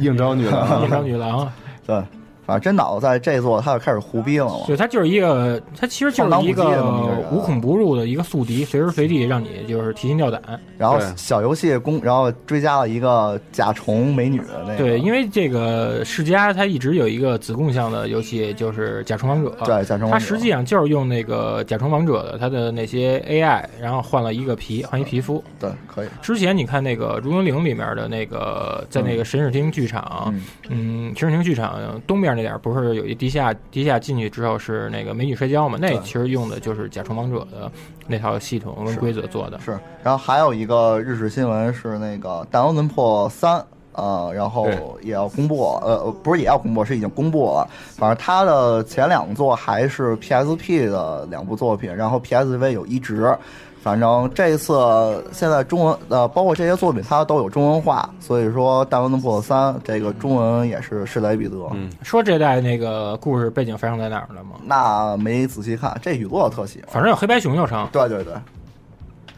应招女郎，应招女郎，对。反正真岛在这座，他就开始胡逼了嘛。对，他就是一个，他其实就是一个无孔不入的一个宿敌，随时随地让你就是提心吊胆。然后小游戏公，然后追加了一个甲虫美女的那个。对，因为这个世嘉它一直有一个子供向的游戏，就是甲虫王者。对，甲虫。它实际上就是用那个甲虫王者的它的那些 AI，然后换了一个皮，换一皮肤。对，可以。之前你看那个《如龙零》里面的那个，在那个神视厅剧场，嗯，神视厅剧场东边。那点不是有一地下，地下进去之后是那个美女摔跤嘛？那其实用的就是《甲虫王者》的那套系统跟规则做的。是，然后还有一个日式新闻是那个《弹丸论破三》，呃，然后也要公布，呃，不是也要公布，是已经公布了。反正它的前两座还是 PSP 的两部作品，然后 PSV 有移植。反正这一次现在中文呃，包括这些作品它都有中文化，所以说《大文的破三》这个中文也是势在必得。嗯，说这代那个故事背景发生在哪儿了吗？那没仔细看，这雨落特写，反正有黑白熊就成。对对对，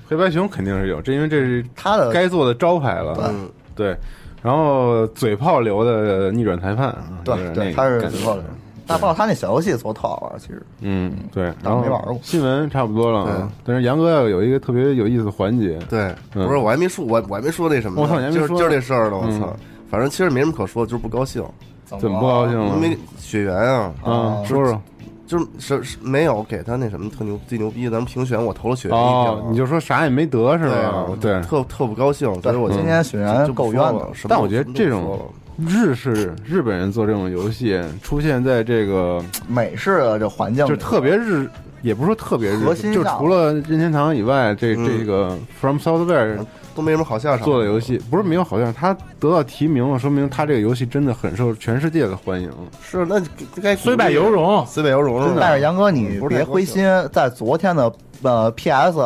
黑白熊肯定是有，这因为这是他的该做的招牌了。嗯，对。然后嘴炮流的逆转裁判，对对，他是嘴炮流。大爆他那小游戏做特好玩，其实。嗯，对。然后没玩过。新闻差不多了，但是杨哥要有一个特别有意思的环节。对，不是我还没说，我我还没说那什么。我操，还没说，就是这事儿了。我操，反正其实没什么可说，就是不高兴。怎么不高兴？因为血缘啊。啊，说说。就是是是没有给他那什么特牛最牛逼，咱们评选我投了血缘一票，你就说啥也没得是吧？对，特特不高兴。所以我今天血缘够冤的，但我觉得这种。日式日本人做这种游戏，出现在这个美式的这环境，就特别日，也不是说特别日，就除了任天堂以外，这这个 From Software 都没什么好下场。做的游戏不是没有好下场，他得到提名了，说明他这个游戏真的很受全世界的欢迎。是，那该虽败犹荣，虽败犹荣。但是杨哥，你别灰心，在昨天的。呃，P.S.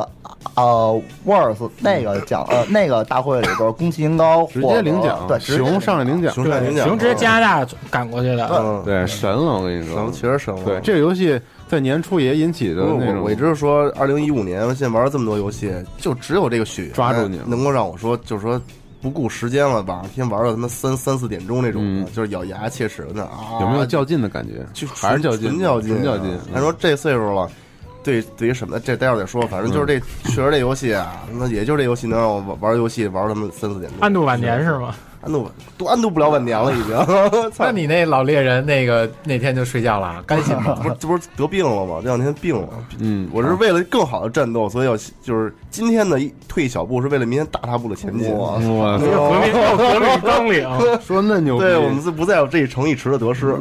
呃，Words 那个奖呃那个大会里边，宫崎英高直接领奖，对，熊上来领奖，熊上领奖，熊直接加拿大赶过去的，对，神了，我跟你说，神确实神了。对，这个游戏在年初也引起的那种，我一直说，二零一五年，现在玩了这么多游戏，就只有这个雪抓住你，能够让我说，就是说不顾时间了，晚上天玩到他妈三三四点钟那种，就是咬牙切齿的啊，有没有较劲的感觉？就还是较劲，较劲，较劲。他说这岁数了。对，对于什么，这待会儿再说。反正就是这，确实这游戏啊，那也就这游戏能让我玩玩游戏玩他妈三四点钟。安度晚年是吗？安度都安度不了晚年了，已经。那你那老猎人那个那天就睡觉了，干心吗？不是，这不是得病了吗？这两天病了。嗯，我是为了更好的战斗，所以要就是今天的退一小步，是为了明天大踏步的前进。哇，革命 革命纲领，说那牛逼。对我们是不在乎这一城一池的得失。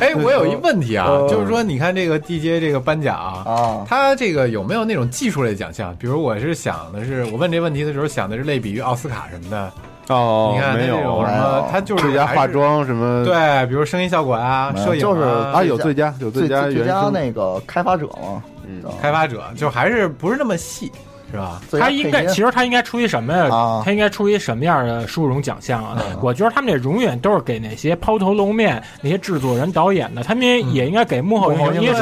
哎，我有一问题啊，就是说，你看这个 DJ 这个颁奖啊，他这个有没有那种技术类奖项？比如我是想的是，我问这问题的时候想的是类比于奥斯卡什么的。哦，你看没有什么，他就是最佳化妆什么，对，比如声音效果啊，摄影就是啊，有最佳有最佳最佳那个开发者嘛，嗯，开发者就还是不是那么细。是吧？他应该，其实他应该出于什么呀？他应该出于什么样的殊荣奖项啊？我觉得他们这永远都是给那些抛头露面、那些制作人、导演的，他们也应该给幕后人员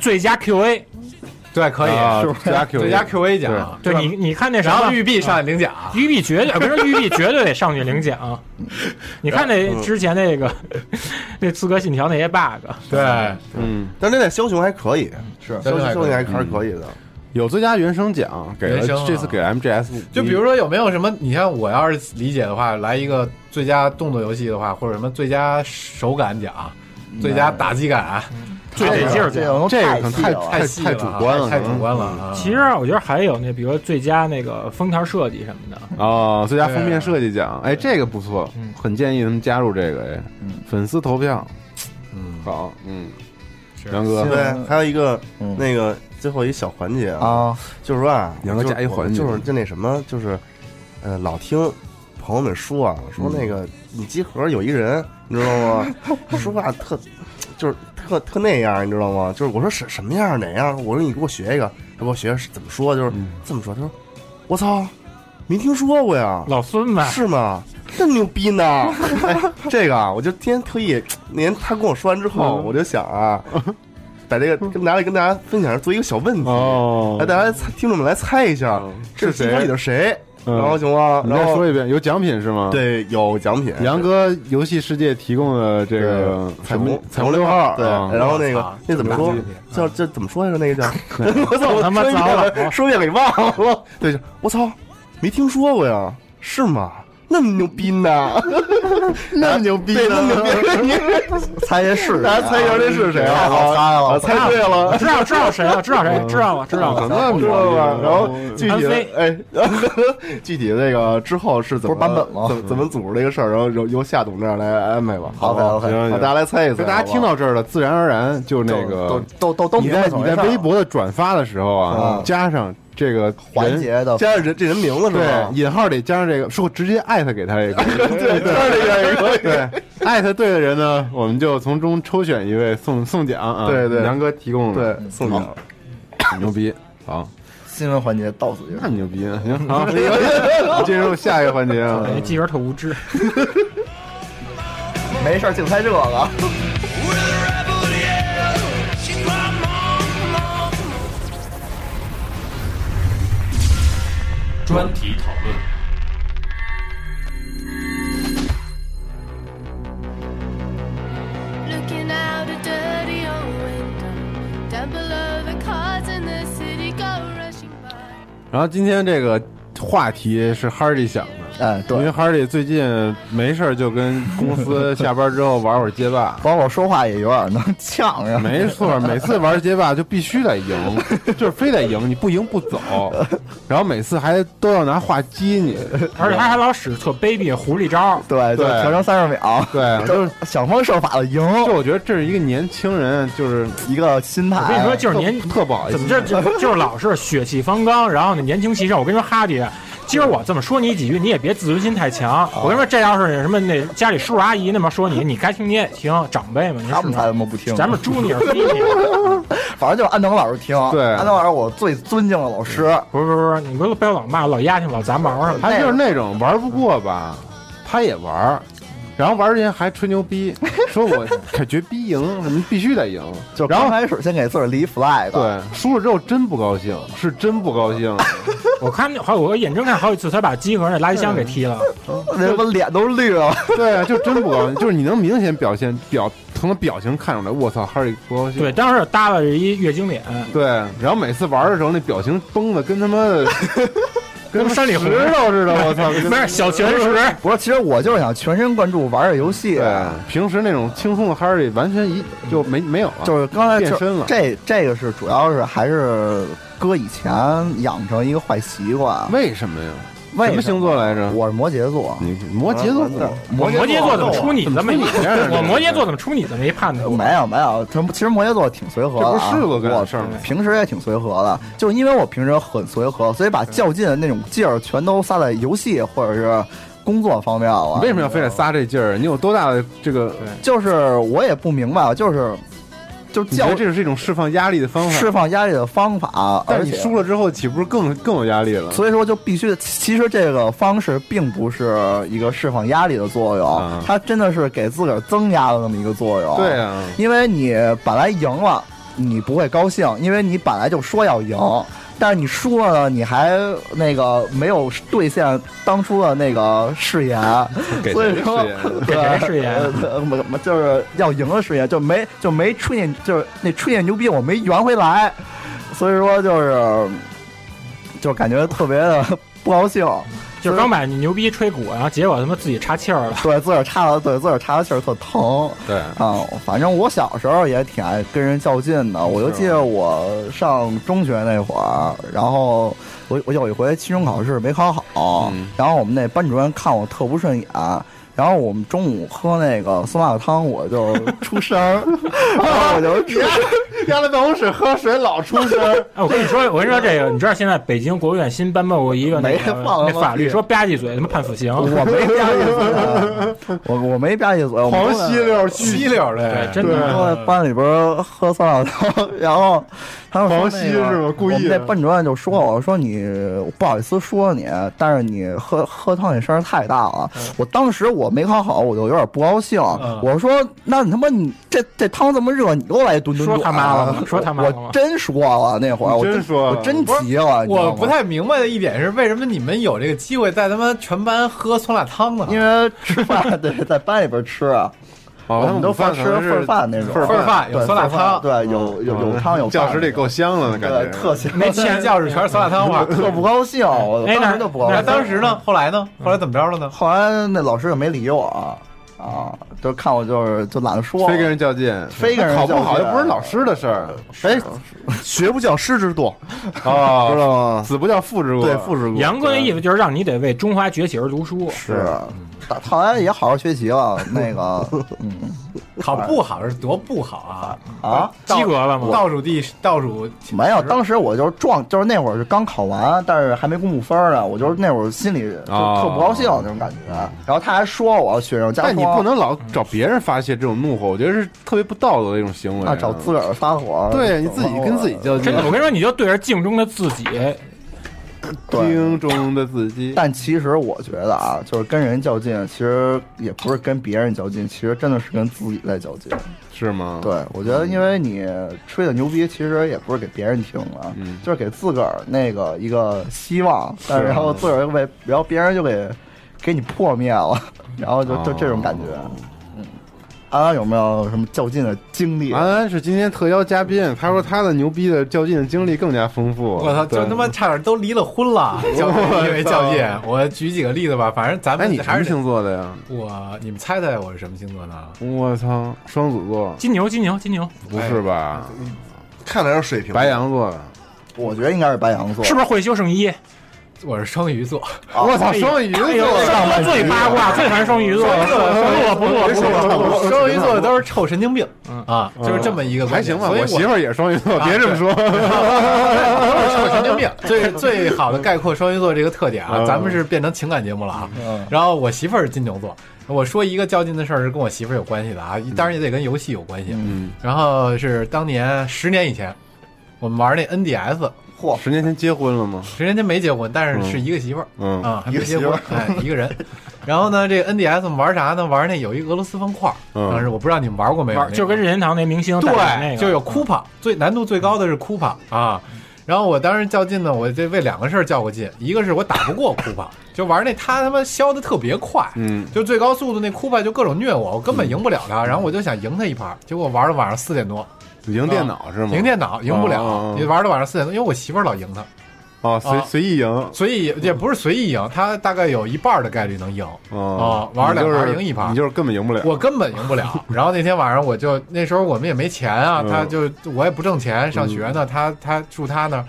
最佳 QA。对，可以，最佳 QA，最佳 QA 奖。对你，你看那啥，玉璧上去领奖，玉璧绝对，不是玉璧绝对得上去领奖。你看那之前那个那资格信条那些 bug，对，嗯，但那那枭雄还可以，是枭雄枭雄还还是可以的。有最佳原声奖，给了这次给 MGS。就比如说有没有什么？你像我要是理解的话，来一个最佳动作游戏的话，或者什么最佳手感奖、最佳打击感、最得劲儿奖，这个太太太主观了，太主观了。其实我觉得还有那，比如说最佳那个封条设计什么的哦，最佳封面设计奖，哎，这个不错，很建议他们加入这个哎，粉丝投票，嗯，好，嗯，杨哥，对，还有一个那个。最后一小环节啊，就是说啊，杨哥加一环节，就是就那什么，就是，呃，老听朋友们说啊，说那个你集合有一人，你知道吗？说话特，就是特特那样，你知道吗？就是我说什什么样哪样？我说你给我学一个，他给我学怎么说？就是这么说。他说我操，没听说过呀，老孙呗是吗？这么牛逼呢？这个啊，我就今天特意，那天他跟我说完之后，我就想啊。把这个跟拿来跟大家分享，做一个小问题，来大家听众们来猜一下这是谁里的谁，然后行吗？然后说一遍，有奖品是吗？对，有奖品。杨哥游戏世界提供的这个彩虹彩虹六号，对。然后那个那怎么说？叫这怎么说来着？那个叫 我操！我他妈糟了，说遍给忘了。对，我操，没听说过呀？是吗？那么牛逼呢？那么牛逼呢？那么牛逼！猜一下是？大家猜一下这是谁啊？好猜了，猜对了，知道知道谁了？知道谁？知道了，知道了，知道了。然后具体的哎，具体的那个之后是怎么版本吗？怎怎么组织这个事儿？然后由由夏董这儿来安排吧。好好行，大家来猜一猜。大家听到这儿了，自然而然就那个都都都你在你在微博的转发的时候啊，加上。这个环节的加上人这人名字是吧？引号里加上这个，说直接艾特给他一个，对，加上这个也可以。对，艾特对的人呢，我们就从中抽选一位送送奖啊！对对，杨哥提供对送奖，牛逼！好，新闻环节到此结束，那牛逼了！行，好，进入下一个环节啊！记者特无知，没事，净猜这个。专题讨论。然后今天这个话题是 Hardy 想的。哎，对，因为哈里最近没事就跟公司下班之后玩会儿街霸，包括说话也有点能呛着。没错，每次玩街霸就必须得赢，就是非得赢，你不赢不走。然后每次还都要拿话激你，而且他还老使特卑鄙狐狸招。对对，调成三十秒，对，就是想方设法的赢。就我觉得这是一个年轻人，就是一个心态。我跟你说，就是年特不好意思，怎么这就是老是血气方刚，然后呢年轻气盛。我跟你说，哈迪。今儿我这么说你几句，你也别自尊心太强。我跟你说，这要是什么那家里叔叔阿姨那么说你，你该听你也听，长辈嘛。他们才他妈不听，咱们猪你是逼你。反正就是安藤老师听。对，安藤老师我最尊敬的老师。不是不是不是，你不要老骂老丫头老杂毛什么。他就是那种玩不过吧，他也玩。然后玩之前还吹牛逼，说我可绝逼赢，什么必须得赢。就刚开始先给自个儿立 flag，对，输了之后真不高兴，是真不高兴。我看好，我眼睁看好几次，他把机盒那垃圾箱给踢了，那我脸都绿了。对啊，就真不高兴，就是你能明显表现表从他表情看出来，我操，哈利不高兴。对，当时耷拉着一月经脸。对，然后每次玩的时候那表情崩的跟他妈的。跟山里石头似的，我操！不是小全石，不是，其实我就是想全神贯注玩这游戏。对，平时那种轻松的哈利完全一就没没有了，就是刚才变身了。这这个是主要是还是哥以前养成一个坏习惯。为什么呀？什么星座来着？我是摩羯座。你摩羯座，摩羯座怎么出你这么一？我摩羯座怎么出你这么一判断？没有没有，其实摩羯座挺随和的，不是狮子干事儿吗？平时也挺随和的，就是因为我平时很随和，所以把较劲的那种劲儿全都撒在游戏或者是工作方面了。为什么要非得撒这劲儿？你有多大的这个？就是我也不明白，就是。就觉得这是一种释放压力的方法，释放压力的方法。但是你输了之后，岂不是更更有压力了？所以说，就必须。其实这个方式并不是一个释放压力的作用，它真的是给自个儿增压的那么一个作用。对啊，因为你本来赢了，你不会高兴，因为你本来就说要赢。但是你输了呢，你还那个没有兑现当初的那个誓言，所以说给谁誓言？就是要赢的誓言，就没就没吹念，就是那吹念牛逼，我没圆回来，所以说就是就感觉特别的不高兴。就是刚买你牛逼吹鼓，然后结果他妈自己插气儿了。对，自个儿插了，对，自个儿插了气儿特疼。对啊，反正我小时候也挺爱跟人较劲的。我就记得我上中学那会儿，然后我我有一回期中考试没考好，然后我们那班主任看我特不顺眼。然后我们中午喝那个酸辣汤，我就出声儿，我就压在办公室喝水老出声。哎，我跟你说，我跟你说这个，你知道现在北京国务院新颁布过一个那个那法律，说吧唧嘴他妈判死刑。我没吧唧嘴，我我没吧唧嘴，黄稀溜稀溜的，对，真的。在班里边喝酸辣汤，然后。他说：“黄西是吧？故意。”那班主任就说：“我说你不好意思说你，但是你喝喝汤那声太大了。我当时我没考好，我就有点不高兴。我说：那你他妈你这这汤这么热，你又来吨吨说他妈了？说他妈了？我真说了那会儿，我真说，我真急了。我不太明白的一点是，为什么你们有这个机会在他妈全班喝酸辣汤呢？因为吃饭 对，在班里边吃啊。”我们都饭吃份饭那种，份饭有酸辣汤，对，有有有汤有。教室里够香了，感觉特香。那天教室全是酸辣汤，我特不高兴，我当时就不高兴。当时呢？后来呢？后来怎么着了呢？后来那老师也没理我。啊，就看我就是就懒得说，非跟人较劲，非跟人考不好又不是老师的事儿。哎，学不教师之惰。啊，知道吗？子不教父之过，对父之过。杨哥的意思就是让你得为中华崛起而读书。是，后来也好好学习了。那个，嗯，考不好是多不好啊啊，及格了吗？倒数第倒数没有，当时我就是撞，就是那会儿是刚考完，但是还没公布分呢。我就是那会儿心里就特不高兴那种感觉。然后他还说我学生家。但你不能老找别人发泄这种怒火，我觉得是特别不道德的一种行为。啊，找自个儿发火，对你自己跟自己较劲。我跟你说，你就对着镜中的自己，镜中的自己。但其实我觉得啊，就是跟人较劲，其实也不是跟别人较劲，其实真的是跟自己在较劲，是吗？对，我觉得因为你吹的牛逼，其实也不是给别人听的，就是给自个儿那个一个希望，但是然后自个儿又被，然后别人就给给你破灭了。然后就就这种感觉，嗯，安安有没有什么较劲的经历？安安是今天特邀嘉宾，他说他的牛逼的较劲的经历更加丰富。我操，就他妈差点都离了婚了，较劲因为较劲。我举几个例子吧，反正咱们你什么星座的呀？我，你们猜猜我是什么星座呢？我操，双子座，金牛，金牛，金牛，不是吧？看来是水瓶，白羊座的，我觉得应该是白羊座，是不是会修圣衣？我是双鱼座，我操，双鱼座我最八卦，最烦双鱼座，不错不错不错，双鱼座都是臭神经病啊，就是这么一个还行吧。我媳妇儿也双鱼座，别这么说，臭神经病。最最好的概括双鱼座这个特点啊，咱们是变成情感节目了啊。然后我媳妇儿是金牛座，我说一个较劲的事儿是跟我媳妇儿有关系的啊，当然也得跟游戏有关系。嗯，然后是当年十年以前，我们玩那 NDS。嚯，十年前结婚了吗？十年前没结婚，但是是一个媳妇儿，嗯啊，还没结婚，哎，一个人。然后呢，这个 NDS 玩啥呢？玩那有一俄罗斯方块，当时我不知道你们玩过没有，就跟任天堂那明星对，就有 Kupa，最难度最高的是 Kupa 啊。然后我当时较劲呢，我这为两个事儿较过劲，一个是我打不过 Kupa，就玩那他他妈消的特别快，嗯，就最高速度那 Kupa 就各种虐我，我根本赢不了他。然后我就想赢他一盘，结果玩到晚上四点多。赢电脑是吗？赢电脑赢不了，你玩到晚上四点多，因为我媳妇儿老赢他。哦，随随意赢，随意也不是随意赢，他大概有一半的概率能赢。啊，玩两盘赢一盘，你就是根本赢不了。我根本赢不了。然后那天晚上我就那时候我们也没钱啊，他就我也不挣钱，上学呢，他他住他那儿，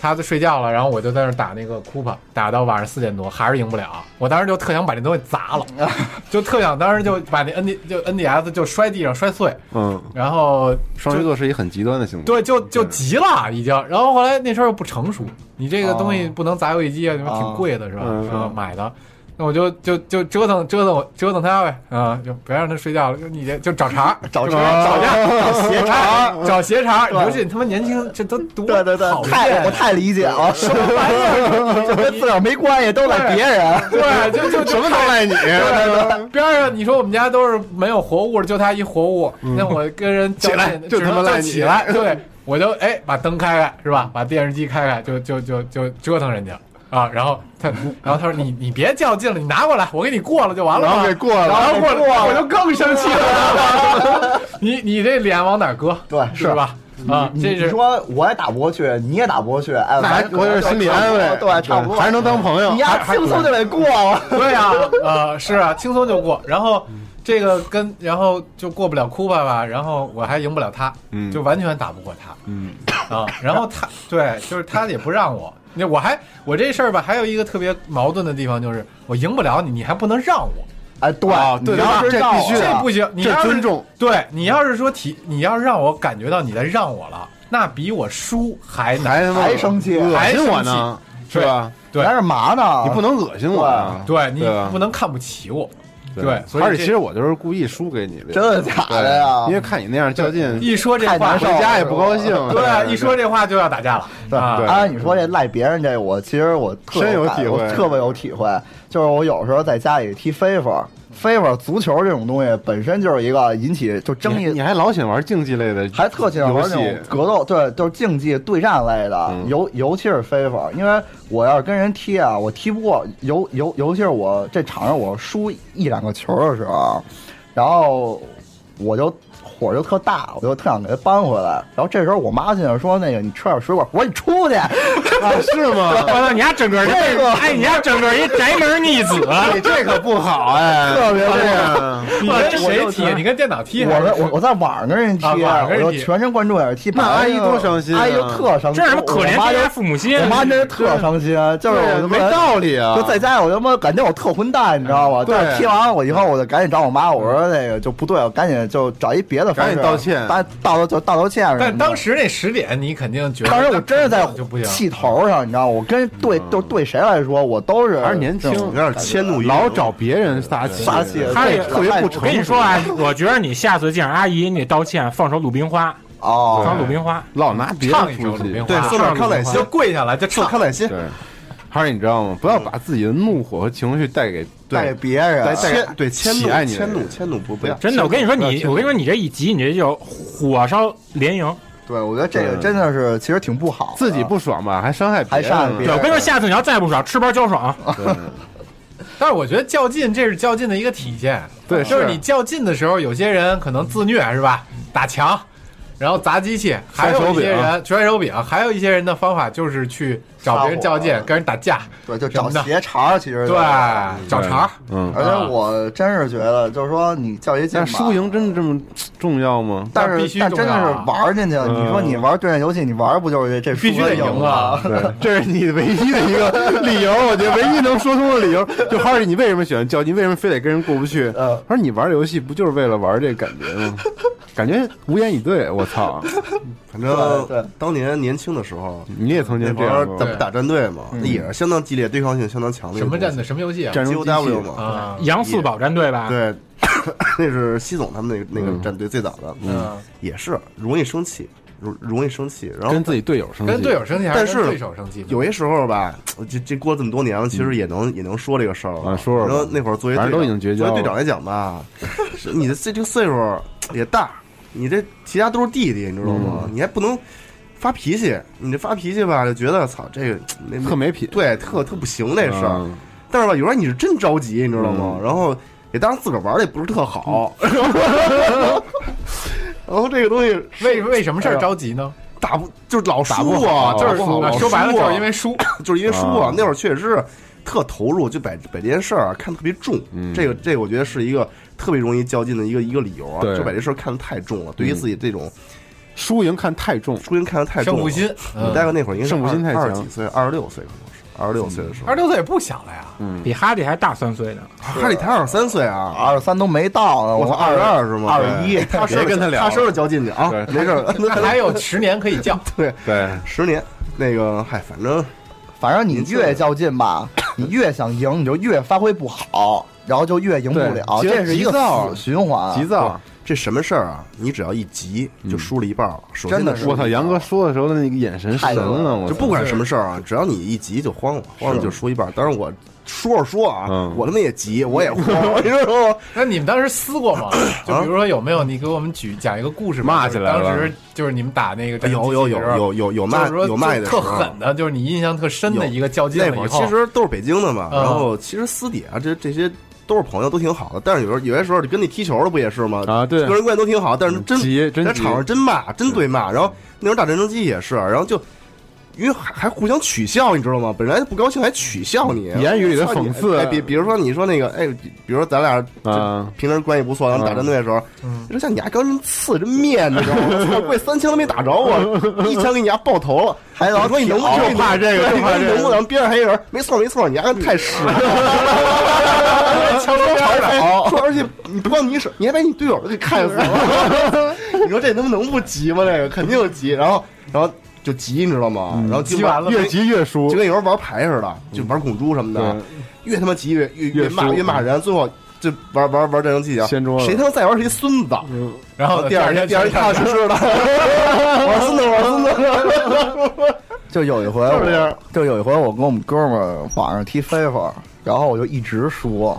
他就睡觉了，然后我就在那打那个库帕，打到晚上四点多还是赢不了。我当时就特想把这东西砸了，就特想当时就把那 N D 就 N D S 就摔地上摔碎。嗯，然后双鱼座是一很极端的星座，对，就就急了已经。然后后来那时候又不成熟，你这个东西不能砸游戏机啊，你妈挺贵的是吧？是吧，买的。那我就就就折腾折腾我折腾他呗，啊，就别让他睡觉了。就你这就找茬，找茬，找架，找斜茬，找斜茬。尤其你他妈年轻，这都多对对对，太我太理解了。什么玩意儿？跟自个儿没关系，都赖别人。对，就就什么都赖你。边上你说我们家都是没有活物，就他一活物，那我跟人起来就他妈赖起来。对，我就哎把灯开开是吧？把电视机开开，就就就就折腾人家。啊，然后他，然后他说：“你你别较劲了，你拿过来，我给你过了就完了。”然后给过了，然后过了，我就更生气了。你你这脸往哪搁？对，是吧？啊，这是说我也打不过去，你也打不过去，哎，我有心理安慰，对，差不多，还是能当朋友。你呀，轻松就得过了。对呀，呃，是啊，轻松就过。然后这个跟然后就过不了库巴吧，然后我还赢不了他，就完全打不过他。嗯啊，然后他对，就是他也不让我。那我还我这事儿吧，还有一个特别矛盾的地方，就是我赢不了你，你还不能让我。哎，对，对，这必须这不行，你这尊重。对你要是说提，你要是让我感觉到你在让我了，那比我输还难，还生气，恶心我呢，是吧？对，是嘛呢？你不能恶心我，对你不能看不起我。对，而且其实我就是故意输给你的，真的假的呀？因为看你那样较劲，一说这话回家也不高兴。对，一说这话就要打架了。对，按你说这赖别人这，我其实我深有体会，特别有体会。就是我有时候在家里踢飞佛。飞法足球这种东西本身就是一个引起就争议，你还老喜欢玩竞技类的，还特喜欢玩那种格斗，对，就是竞技对战类的，尤尤其是飞法，因为我要是跟人踢啊，我踢不过，尤尤尤其是我这场上我输一两个球的时候，然后我就。火就特大，我就特想给他搬回来。然后这时候我妈进来说：“那个，你吃点水果。”我说：“你出去啊？是吗？我操，你家整个这个，哎，你家整个一宅门逆子，你这可不好哎，特别这样。你跟谁踢？你跟电脑踢？我我我在网上跟人踢，我就全神贯注在踢。那阿姨多伤心，阿姨就特伤心。这什么可怜爹父母心？我妈真是特伤心，就是我没道理啊。就在家，我他妈感觉我特混蛋，你知道吗？对，踢完了我以后，我就赶紧找我妈，我说那个就不对，我赶紧就找一别的方式道歉。道道就道道歉。但当时那十点，你肯定觉得，当时我真是在气头上，你知道？我跟对就对谁来说，我都是还是年轻，有点迁怒，老找别人撒气，撒气，他也特别不成。我跟你说啊，我觉得你下次见阿姨，你得道歉，放首《鲁冰花》哦，放《鲁冰花》，老拿别人一首《鲁冰花》，对，送点康乃馨，就跪下来就唱康乃馨。对，还是你知道吗？不要把自己的怒火和情绪带给带别人，迁对迁怒，迁怒，迁怒不不要。真的，我跟你说，你我跟你说，你这一急，你这就火烧连营。对，我觉得这个真的是其实挺不好，自己不爽吧，还伤害还伤害别人。我跟你说，下次你要再不爽，吃包焦爽。但是我觉得较劲，这是较劲的一个体现。对，就是你较劲的时候，有些人可能自虐是吧？打墙，然后砸机器，还有一些人摔手柄，还有一些人的方法就是去。找别人较劲，跟人打架，对，就找鞋茬其实对，找茬嗯，而且我真是觉得，就是说你较一劲，输赢真的这么重要吗？但是必须但真的是玩进去了。你说你玩对战游戏，你玩不就是这必须得赢啊？这是你唯一的一个理由。我觉得唯一能说通的理由，就哈尔，你为什么喜欢较劲？为什么非得跟人过不去？他说你玩游戏不就是为了玩这感觉吗？感觉无言以对。我操！反 正对当年年轻的时候，你也曾经这样打打战队嘛，也是相当激烈，对抗性相当强的。什么战队？什么游戏啊？战术 W 嘛，啊，杨四宝战队吧？对，那是西总他们那个那个战队最早的，嗯，也是容易生气，容容易生气，然后跟自己队友生气，跟队友生气，但是对手生气。有些时候吧，这这过了这么多年了，其实也能也能说这个事儿了。说说，那会儿作为都已经绝交，作为队长来讲吧，你的这这个岁数也大，你这其他都是弟弟，你知道吗？你还不能。发脾气，你这发脾气吧，就觉得操这个特没品，对，特特不行那事儿。但是吧，有时候你是真着急，你知道吗？然后也当然自个儿玩的也不是特好。然后这个东西为为什么事儿着急呢？打不就是老输啊？就是说白了就是因为输，就是因为输啊。那会儿确实是特投入，就把把这件事儿看特别重。这个这个我觉得是一个特别容易较劲的一个一个理由啊，就把这事儿看得太重了。对于自己这种。输赢看太重，输赢看得太重。胜负心，你大概那会儿应该胜负心太强。二十几岁，二十六岁可能是二十六岁的时候。二十六岁也不小了呀，嗯，比哈利还大三岁呢。哈利才二十三岁啊，二十三都没到呢，我二十二是吗？二十一，他谁跟他聊，他身上较劲去啊，没事，还有十年可以较。对对，十年。那个，嗨，反正反正你越较劲吧，你越想赢，你就越发挥不好，然后就越赢不了，这是一个死循环。急躁，这什么事儿啊？你只要一急，就输了一半了。真的，我操！杨哥说的时候的那个眼神神了，就不管什么事儿啊，只要你一急就慌了，慌了就输一半。当然我。说着说啊，我他妈也急，我也慌，你知道吗？那你们当时撕过吗？就比如说有没有？你给我们举讲一个故事，骂起来了。当时就是你们打那个，有有有有有有骂有骂的，特狠的，就是你印象特深的一个较劲。那会儿其实都是北京的嘛，然后其实私底下这这些都是朋友，都挺好的。但是有时候有些时候你跟你踢球的不也是吗？啊，对，个人关系都挺好，但是真急，在场上真骂，真对骂。然后那时候打战争机也是，然后就。因为还还互相取笑，你知道吗？本来不高兴还取笑你，言语里的讽刺。哎，比比如说你说那个，哎，比如说咱俩平时关系不错，咱们打战队的时候，你说像你还刚人刺真面，你知道吗？过三枪都没打着我，一枪给你丫爆头了，还老说你能不能怕这个？你能不能边上还有人？没错没错，你还太实了，枪都朝着说，而且你不光你使，你还把你队友都给看死了。你说这他妈能不急吗？这个肯定急。然后，然后。就急，你知道吗？然后急完了，越急越输，就跟有人玩牌似的，就玩拱珠什么的，越他妈急越越越骂越骂人，最后就玩玩玩战争机啊，谁他妈再玩谁孙子。然后第二天第二天踏踏实实的，我孙子玩孙子。就有一回，就有一回，我跟我们哥们儿网上踢飞法，然后我就一直输。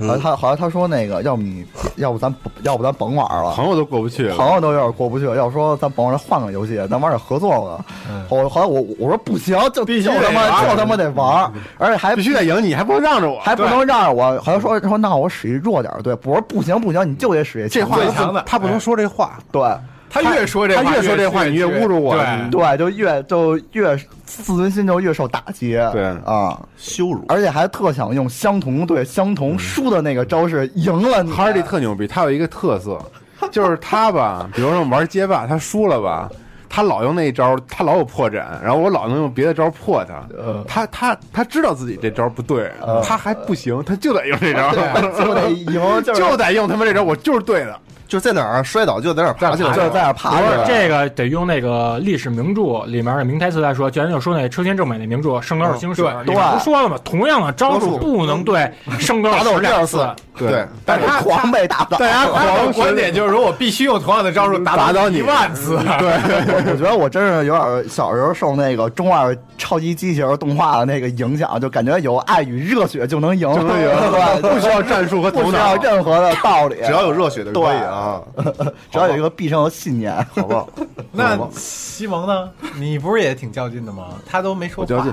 后来他后来他说那个，要不你要不咱要不咱甭玩了，朋友都过不去，朋友都有点过不去。要说咱甭玩，换个游戏，咱玩点合作的。后后来我我说不行，就必须他妈就他妈得玩，而且还必须得赢，你还不能让着我，还不能让着我。好像说说那我使一弱点对，我说不行不行，你就得使一这话强的，他不能说这话，对。他越说这，他越说这话，你越侮辱我，对，就越就越自尊心就越受打击，对啊，羞辱，而且还特想用相同对相同输的那个招式赢了你。哈利特牛逼，他有一个特色，就是他吧，比如说玩街霸，他输了吧，他老用那一招，他老有破绽，然后我老能用别的招破他。他他他知道自己这招不对，他还不行，他就得用这招，就得赢，就得用他妈这招，我就是对的。就在哪儿摔倒就在哪儿爬，就在哪儿爬。这个得用那个历史名著里面的名台词来说，就咱就说那车田正美那名著《圣斗士星矢》，对，不说了吗？同样的招数不能对圣斗士两次。对，但是狂被打倒。大家狂观点就是说我必须用同样的招数打倒你一万次。对，我觉得我真是有点小时候受那个中二超级机器人动画的那个影响，就感觉有爱与热血就能赢，就能赢 不需要战术和头脑，不需要任何的道理，只要有热血的可以啊。啊只要有一个必胜的信念，好不好？那西蒙呢？你不是也挺较劲的吗？他都没说较劲。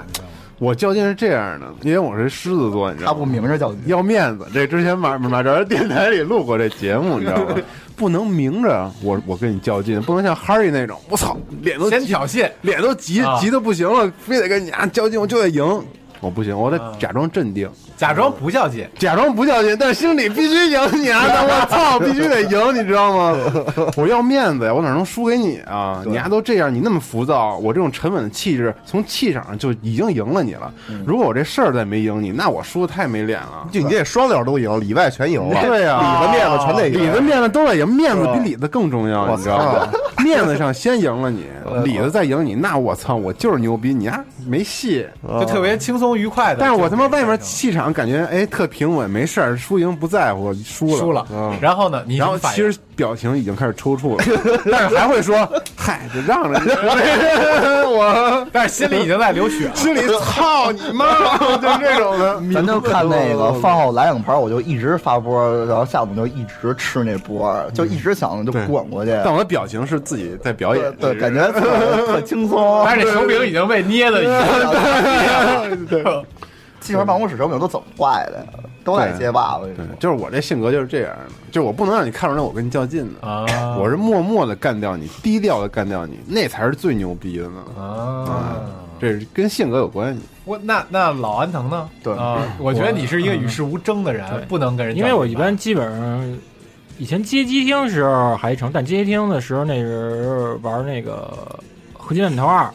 我较劲是这样的，因为我是狮子座，你知道吗？他不明着较劲，要面子。这之前马马哲电台里录过这节目，你知道吗？不能明着我我跟你较劲，不能像哈利那种，我操，脸都先挑衅，脸都急急的不行了，非得跟你啊较劲，我就得赢。我不行，我得假装镇定。假装不较劲，假装不较劲，但心里必须赢你啊！我操，必须得赢，你知道吗？我要面子呀，我哪能输给你啊？你丫都这样，你那么浮躁，我这种沉稳的气质，从气场上就已经赢了你了。如果我这事儿再没赢你，那我输的太没脸了。就你这双料都赢，里外全赢了。对呀，里子面子全得赢，里子面子都得赢，面子比里子更重要，你知道吗？面子上先赢了你，里子再赢你，那我操，我就是牛逼，你丫没戏，就特别轻松愉快的。但是我他妈外面气场感觉哎特。平稳没事儿，输赢不在乎，输了输了。然后呢？你然后其实表情已经开始抽搐了，但是还会说：“嗨，就让着你。”我但是心里已经在流血了，心里操你妈！就这种的。咱就看那个饭后蓝影牌，我就一直发波，然后下午就一直吃那波，就一直想着就滚过去。但我的表情是自己在表演，对，感觉特特轻松。但是这手柄已经被捏的已经。对。基本上办公室手柄都怎么坏的？都在街霸。对，就是我这性格就是这样的，就是我不能让你看出来我跟你较劲的啊，我是默默的干掉你，低调的干掉你，那才是最牛逼的呢啊！这是跟性格有关系。我那那老安藤呢？对啊，我觉得你是一个与世无争的人，不能跟人。因为我一般基本上以前接机厅时候还成，但接机厅的时候那是玩那个合金弹头二。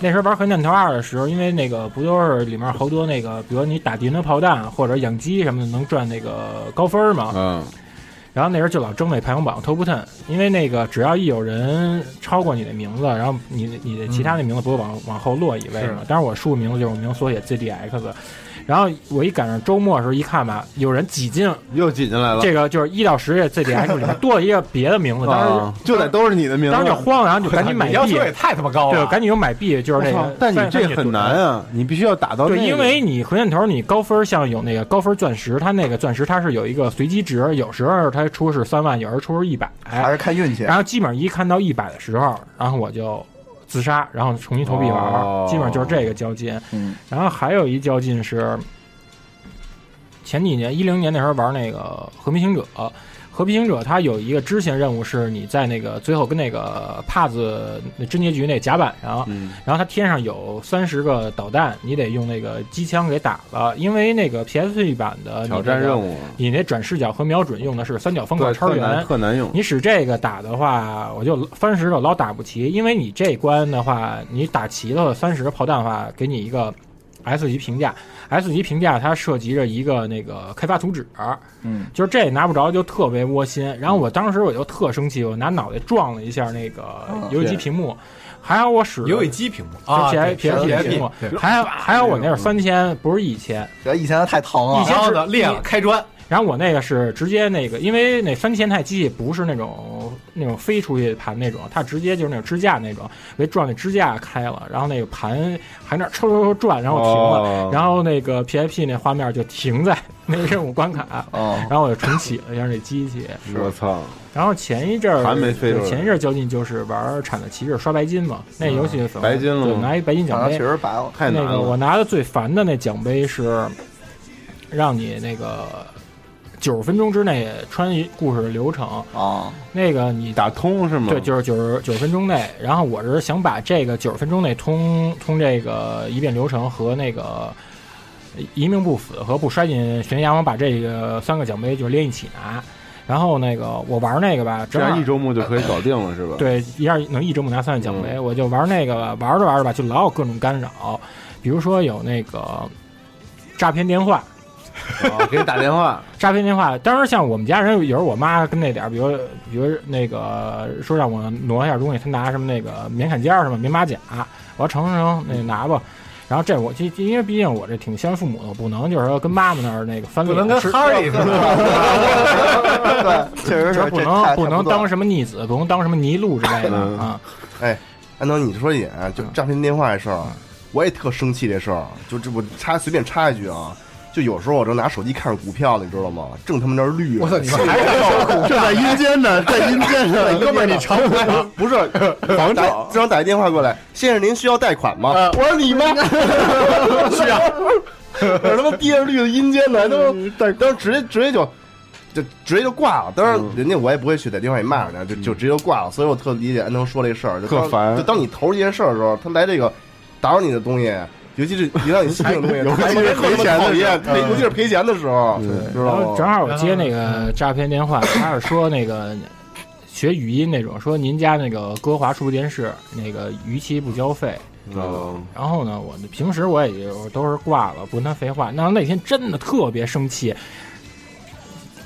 那时候玩合金弹头二的时候，因为那个不都是里面好多那个，比如你打敌人的炮弹或者养鸡什么的，能赚那个高分嘛。嗯。然后那时候就老争那排行榜 top ten，因为那个只要一有人超过你的名字，然后你你的其他的名字不会往往后落一位嘛。当然我输入名字就是我名缩写 ZDX。然后我一赶上周末的时候一看吧，有人挤进又挤进来了。这个就是一到十月 ZDX 里面多了一个别的名字，当时就得都是你的名字，当时就慌了，然后就赶紧买 币。要求也太他妈高了，对，赶紧就买币，就是那个。但你这很难啊，你必须要打到。对，因为你核箭头你高分，像有那个高分钻石，它那个钻石它是有一个随机值，有时候它出是三万，有时候出是一百，还是看运气。然后基本上一看到一百的时候，然后我就。自杀，然后重新投币玩，基本上就是这个较劲。嗯，然后还有一较劲是前几年一零年那时候玩那个和平行者。和平行者它有一个支线任务，是你在那个最后跟那个帕子那侦结局那甲板上，然后它天上有三十个导弹，你得用那个机枪给打了。因为那个 PSP 版的挑战任务，你那转视角和瞄准用的是三角方块超圆，特难用。你使这个打的话，我就翻石头老打不齐，因为你这关的话，你打齐了三十个炮弹的话，给你一个 S 级评价。S 级评价它涉及着一个那个开发图纸，嗯，就是这拿不着就特别窝心。然后我当时我就特生气，我拿脑袋撞了一下那个游戏机屏幕，还好我使游戏机屏幕啊，P P S P 屏幕，还还好我那是三千，不是一千，一千太疼了，一千的裂了开砖。然后我那个是直接那个，因为那三千太机器不是那种那种飞出去盘那种，它直接就是那种支架那种，给撞那支架开了，然后那个盘还那抽抽抽转，然后停了，然后那个 P I P 那画面就停在那任务关卡，然后我就重启了一下那机器。我操！然后前一阵儿还没飞前一阵儿较劲就是玩铲子骑士刷白金嘛，那游戏白金了，拿一白金奖杯，确实白了，太难了。那个我拿的最烦的那奖杯是让你那个。九十分钟之内穿一故事的流程啊，那个你打通是吗？对，就是九十九十分钟内。然后我是想把这个九十分钟内通通这个一遍流程和那个一命不死和不摔进悬崖，我把这个三个奖杯就连一起拿。然后那个我玩那个吧，这样一周目就可以搞定了是吧？对，一下能一周目拿三个奖杯，我就玩那个玩着玩着吧，就老有各种干扰，比如说有那个诈骗电话。给你打电话，诈骗电话。当时像我们家人，有时候我妈跟那点儿，比如比如那个说让我挪一下东西，她拿什么那个棉坎肩儿什么棉马甲，我说成成那拿吧。然后这我就因为毕竟我这挺相信父母的，我不能就是说跟妈妈那儿那个翻脸，不能跟哈利似的。对，确实是不能不能当什么逆子，不能当什么泥路之类的啊。哎，安东，你说也，就诈骗电话这事儿，我也特生气这事儿。就这我插随便插一句啊。就有时候我正拿手机看着股票呢，你知道吗？正他妈那儿绿，我操！你们还 是在阴间呢，在阴间呢，哥们儿，你成不是？房长经常打一电话过来，先生您需要贷款吗？我说你妈，需要。我他妈憋着绿的阴间呢，都当时直接直接就就直接就挂了。当然人家我也不会去在电话里骂人家，就就直接就挂了。所以我特理解安东说这事儿，就特烦。就当你投这件事儿的时候，他来这个打扰你的东西。尤其是一让你心动东西，尤其是赔钱的，尤其是赔钱的时候，知道吗？正好我接那个诈骗电话，他是说那个学语音那种，说您家那个歌华数字电视那个逾期不交费。嗯。然后呢，我平时我也就都是挂了，不跟他废话。那那天真的特别生气，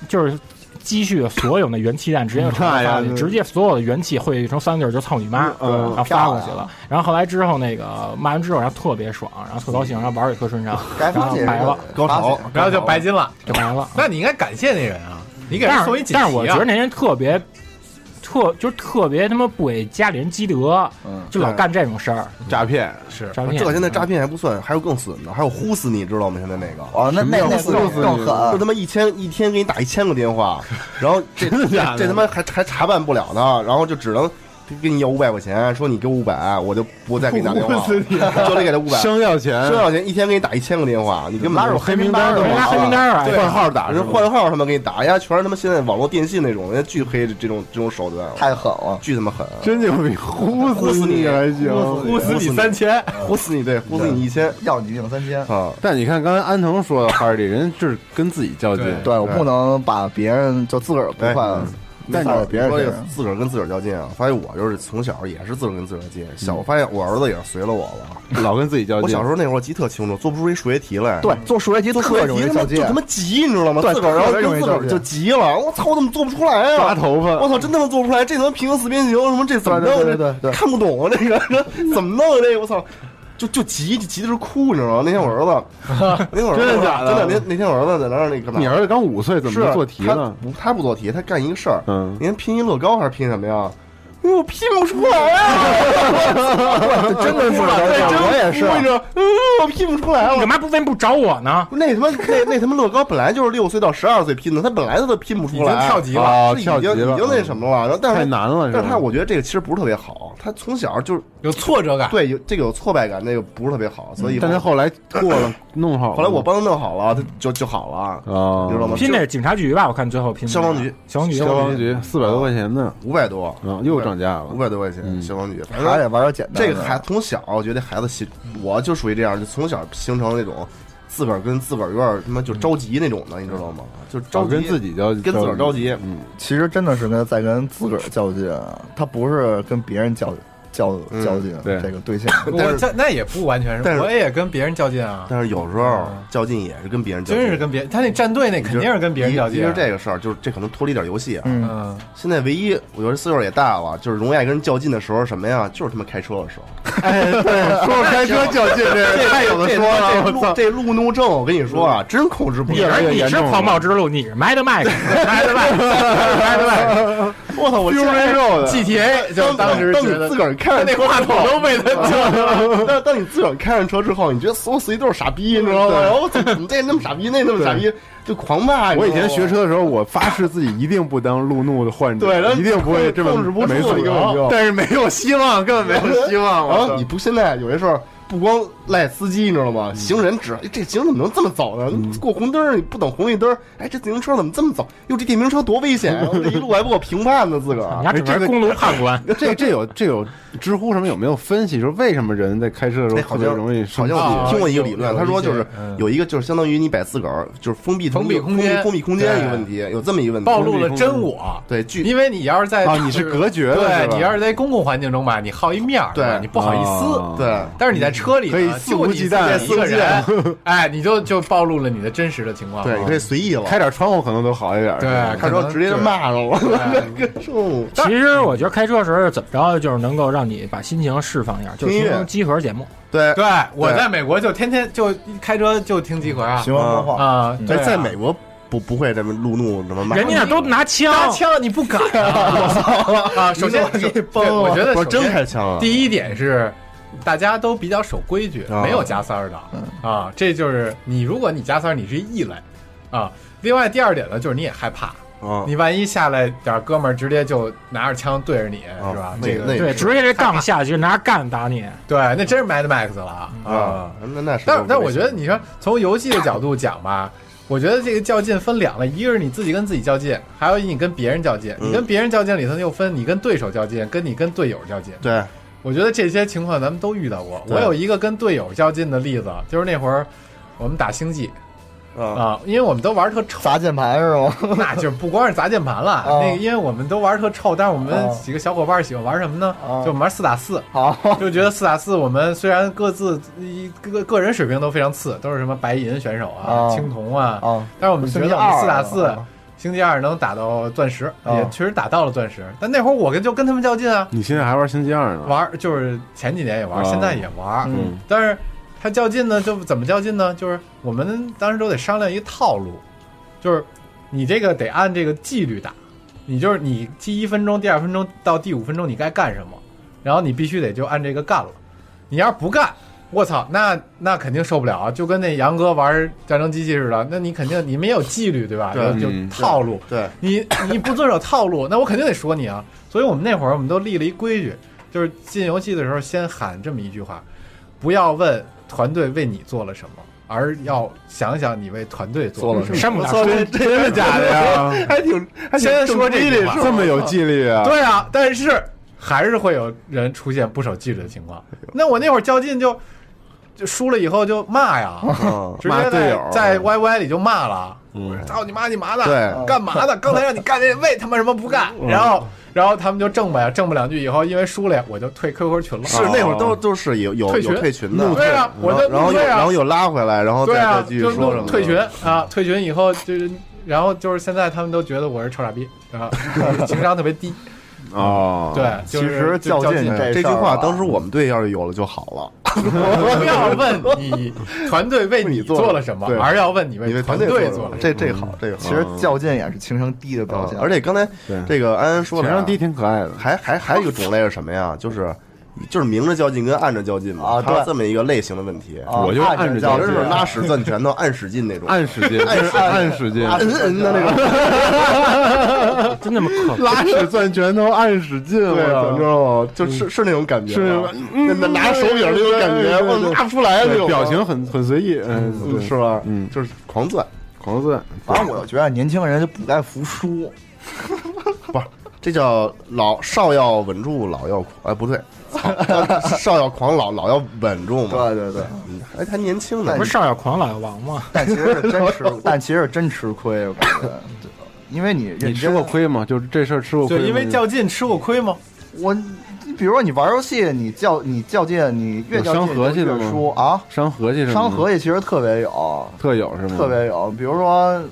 就是。积蓄所有那元气弹直接就发了，直接所有的元气汇聚成三个字就操你妈，然后发过去了。然后后来之后那个骂完之后，然后特别爽，然后特高兴，然后玩也特顺畅，然后白了，高潮，然后就白金了，就白了。那你应该感谢那人啊，你给人送一锦旗但是我觉得那人特别。特就是特别他妈不给家里人积德，就老干这种事儿，诈骗是诈骗。这现在诈骗还不算，还有更损的，还有呼死你知道吗？现在那个哦，那那那更更狠，就他妈一千一天给你打一千个电话，然后这这他妈还还查办不了呢，然后就只能跟你要五百块钱，说你给五百，我就不再给你打电话，就得给他五百，生要钱，生要钱，一天给你打一千个电话，你根本有黑名单的，拉黑名单啊，换号打，人换号他妈给你打，人家全是他妈现在网络电信那种，人家巨黑这种这种手段，太狠了，巨他妈狠，真牛逼，呼死你还行，呼死你三千，呼死你对，呼死你一千，要你命三千。啊！但你看刚才安藤说的哈利人就是跟自己较劲，对。我不能把别人就自个儿不快。但你别人说这个自个儿跟自个儿较劲啊，发现我就是从小也是自个儿跟自个儿较劲。小我发现我儿子也是随了我了，老跟自己较劲。我小时候那会儿记特清楚，做不出一数学题来。对，做数学题做数学题就他妈急，你知道吗？自个儿然后跟自个儿就急了。我操，我怎么做不出来啊？抓头发！我操，真他妈做不出来！这他妈平行四边形什么这怎么弄？对对对，看不懂啊！这个怎么弄？这个我操！就就急，就急的是哭，你知道吗？那天我儿子，那天我儿子真的假的？真的，那那天我儿子在那儿那个，你儿子刚五岁，怎么做题呢？不，他不做题，他干一个事儿。嗯，你看拼一乐高还是拼什么呀？我拼不出来啊！真的是，我也是。嗯，我拼不出来了。干嘛不问不找我呢？那他妈那那他妈乐高本来就是六岁到十二岁拼的，他本来他都拼不出来，跳级了，跳级了，已经那什么了。但是太难了。但是他我觉得这个其实不是特别好，他从小就是有挫折感，对，有这个有挫败感，那个不是特别好。所以，但他后来过了，弄好。后来我帮他弄好了，他就就好了啊，你知道吗？拼那警察局吧？我看最后拼消防局，消防局，消防局四百多块钱呢，五百多啊，又涨价了，五百多块钱。消防局，还得玩点简单。这个孩从小，我觉得孩子心，我就属于这样，就从小形成那种自个儿跟自个儿有点他妈就着急那种的，你知道吗？就着跟自己较，跟自个儿着急。嗯，其实真的是跟在跟自个儿较劲，他不是跟别人较较较劲。对这个对象，我这那也不完全是，我也跟别人较劲啊。但是有时候较劲也是跟别人较劲，真是跟别他那战队那肯定是跟别人较劲。其实这个事儿就是这可能脱离点游戏啊。嗯，现在唯一我觉得岁数也大了，就是容易爱跟人较劲的时候什么呀？就是他妈开车的时候。哎，对，说开车较劲，这太有的说了。我操，这路怒症我跟你说啊，真控制不了。你是你是狂暴之路，你是麦的麦，麦的麦，麦的麦。我操，我 GTA 就当时自个儿开上那话筒都被他救。但当你自个儿开上车之后，你觉得所有司机都是傻逼，你知道吗？然后怎么这那么傻逼，那那么傻逼，就狂骂。我以前学车的时候，我发誓自己一定不当路怒的患者，对，一定不会这么控制不住，没错。但是没有希望，根本没有希望。然后你不现在有些时候。不光赖司机，你知道吗？行人指，这行人怎么能这么走呢？过红灯你不等红绿灯哎，这自行车怎么这么走？哟，这电瓶车多危险啊！这一路还不给我评判呢，自个儿。你这公路判官，这这有这有知乎什么有没有分析说为什么人在开车的时候特别容易？好像我听过一个理论，他说就是有一个就是相当于你把自个儿就是封闭封闭空间封闭空间一个问题，有这么一个问题，暴露了真我。对，因为你要是在啊，你是隔绝的，对你要是在公共环境中吧，你好一面对，你不好意思，对。但是你在车里可以肆无忌惮一个人，哎，你就就暴露了你的真实的情况。对，你可以随意了，开点窗户可能都好一点。对，开车直接就骂上了。其实我觉得开车的时候怎么着，就是能够让你把心情释放一下，就听集合节目。对，对，我在美国就天天就开车就听集合啊，循环播放啊。在在美国不不会这么路怒怎么骂，人家都拿枪，拿枪你不敢啊！我操啊！首先我觉得我真开枪了。第一点是。大家都比较守规矩，没有加塞儿的啊，这就是你。如果你加塞儿，你是异类啊。另外，第二点呢，就是你也害怕，你万一下来点哥们儿直接就拿着枪对着你，是吧？那个对，直接这杠下去拿干打你，对，那真是 Mad Max 了啊。那那是，但但我觉得你说从游戏的角度讲吧，我觉得这个较劲分两类，一个是你自己跟自己较劲，还有你跟别人较劲。你跟别人较劲里头又分你跟对手较劲，跟你跟队友较劲。对。我觉得这些情况咱们都遇到过。我有一个跟队友较劲的例子，就是那会儿我们打星际啊，因为我们都玩特臭，砸键盘是吗？那就不光是砸键盘了，那个因为我们都玩特臭，但是我们几个小伙伴喜欢玩什么呢？就玩四打四，好，就觉得四打四我们虽然各自一个个人水平都非常次，都是什么白银选手啊、青铜啊，但是我们觉得我们四打四。星际二能打到钻石，也确实打到了钻石。但那会儿我跟就跟他们较劲啊！你现在还玩星际二呢？玩就是前几年也玩，现在也玩。嗯，但是他较劲呢，就怎么较劲呢？就是我们当时都得商量一个套路，就是你这个得按这个纪律打。你就是你第一分钟、第二分钟到第五分钟你该干什么，然后你必须得就按这个干了。你要是不干，我操，那那肯定受不了啊！就跟那杨哥玩战争机器似的，那你肯定你没有纪律对吧？对，就套路。对，你你不遵守套路，那我肯定得说你啊。所以我们那会儿我们都立了一规矩，就是进游戏的时候先喊这么一句话：不要问团队为你做了什么，而要想想你为团队做了什么。山姆大叔，真的假的呀？还挺先说这句话，这么有纪律啊？对啊，但是还是会有人出现不守纪律的情况。那我那会儿较劲就。就输了以后就骂呀，直接在在 Y Y 里就骂了，操你妈你妈的，对，干嘛的？刚才让你干那 为他妈什么不干？然后然后他们就挣吧呀，挣不两句以后，因为输了呀，我就退 Q Q 群了。是那会儿都都是有有有退群的，对啊，我就然后然后又拉回来，然后对啊，继续说什么退群啊，退群以后就是，然后就是现在他们都觉得我是臭傻逼啊，情商特别低。哦，对，其实较劲这句话，当时我们队要是有了就好了。不要问你 团队为你做了什么，而要问你为团队做了。这这好，这个其实较劲也是情商低的表现。而且刚才这个安安说了情商低挺可爱的，还还还有一个种类是什么呀？就是。就是明着较劲跟暗着较劲嘛，啊，对，这么一个类型的问题。我就暗着较劲，是拉屎攥拳头，暗使劲那种，暗使劲，暗暗使劲，嗯嗯的那种，真那么可拉屎攥拳头，暗使劲，对，你知道吗？就是是那种感觉，是那拿手柄那种感觉，我拿不出来那种，表情很很随意，嗯，是吧？嗯，就是狂攥，狂攥。反正我就觉得年轻人就不该服输，不是，这叫老少要稳住，老要哎，不对。少要狂，老老要稳重嘛。对对对，还还年轻呢。不是少要狂，老要亡吗？但其实是真吃，但其实是真吃亏。我感觉，因为你你吃过亏吗？就是这事儿吃过亏。就因为较劲吃过亏吗？我，你比如说你玩游戏，你较你较劲，你越较劲越输啊。伤和气是吗？伤和气其实特别有，特有是吗？特别有，比如说。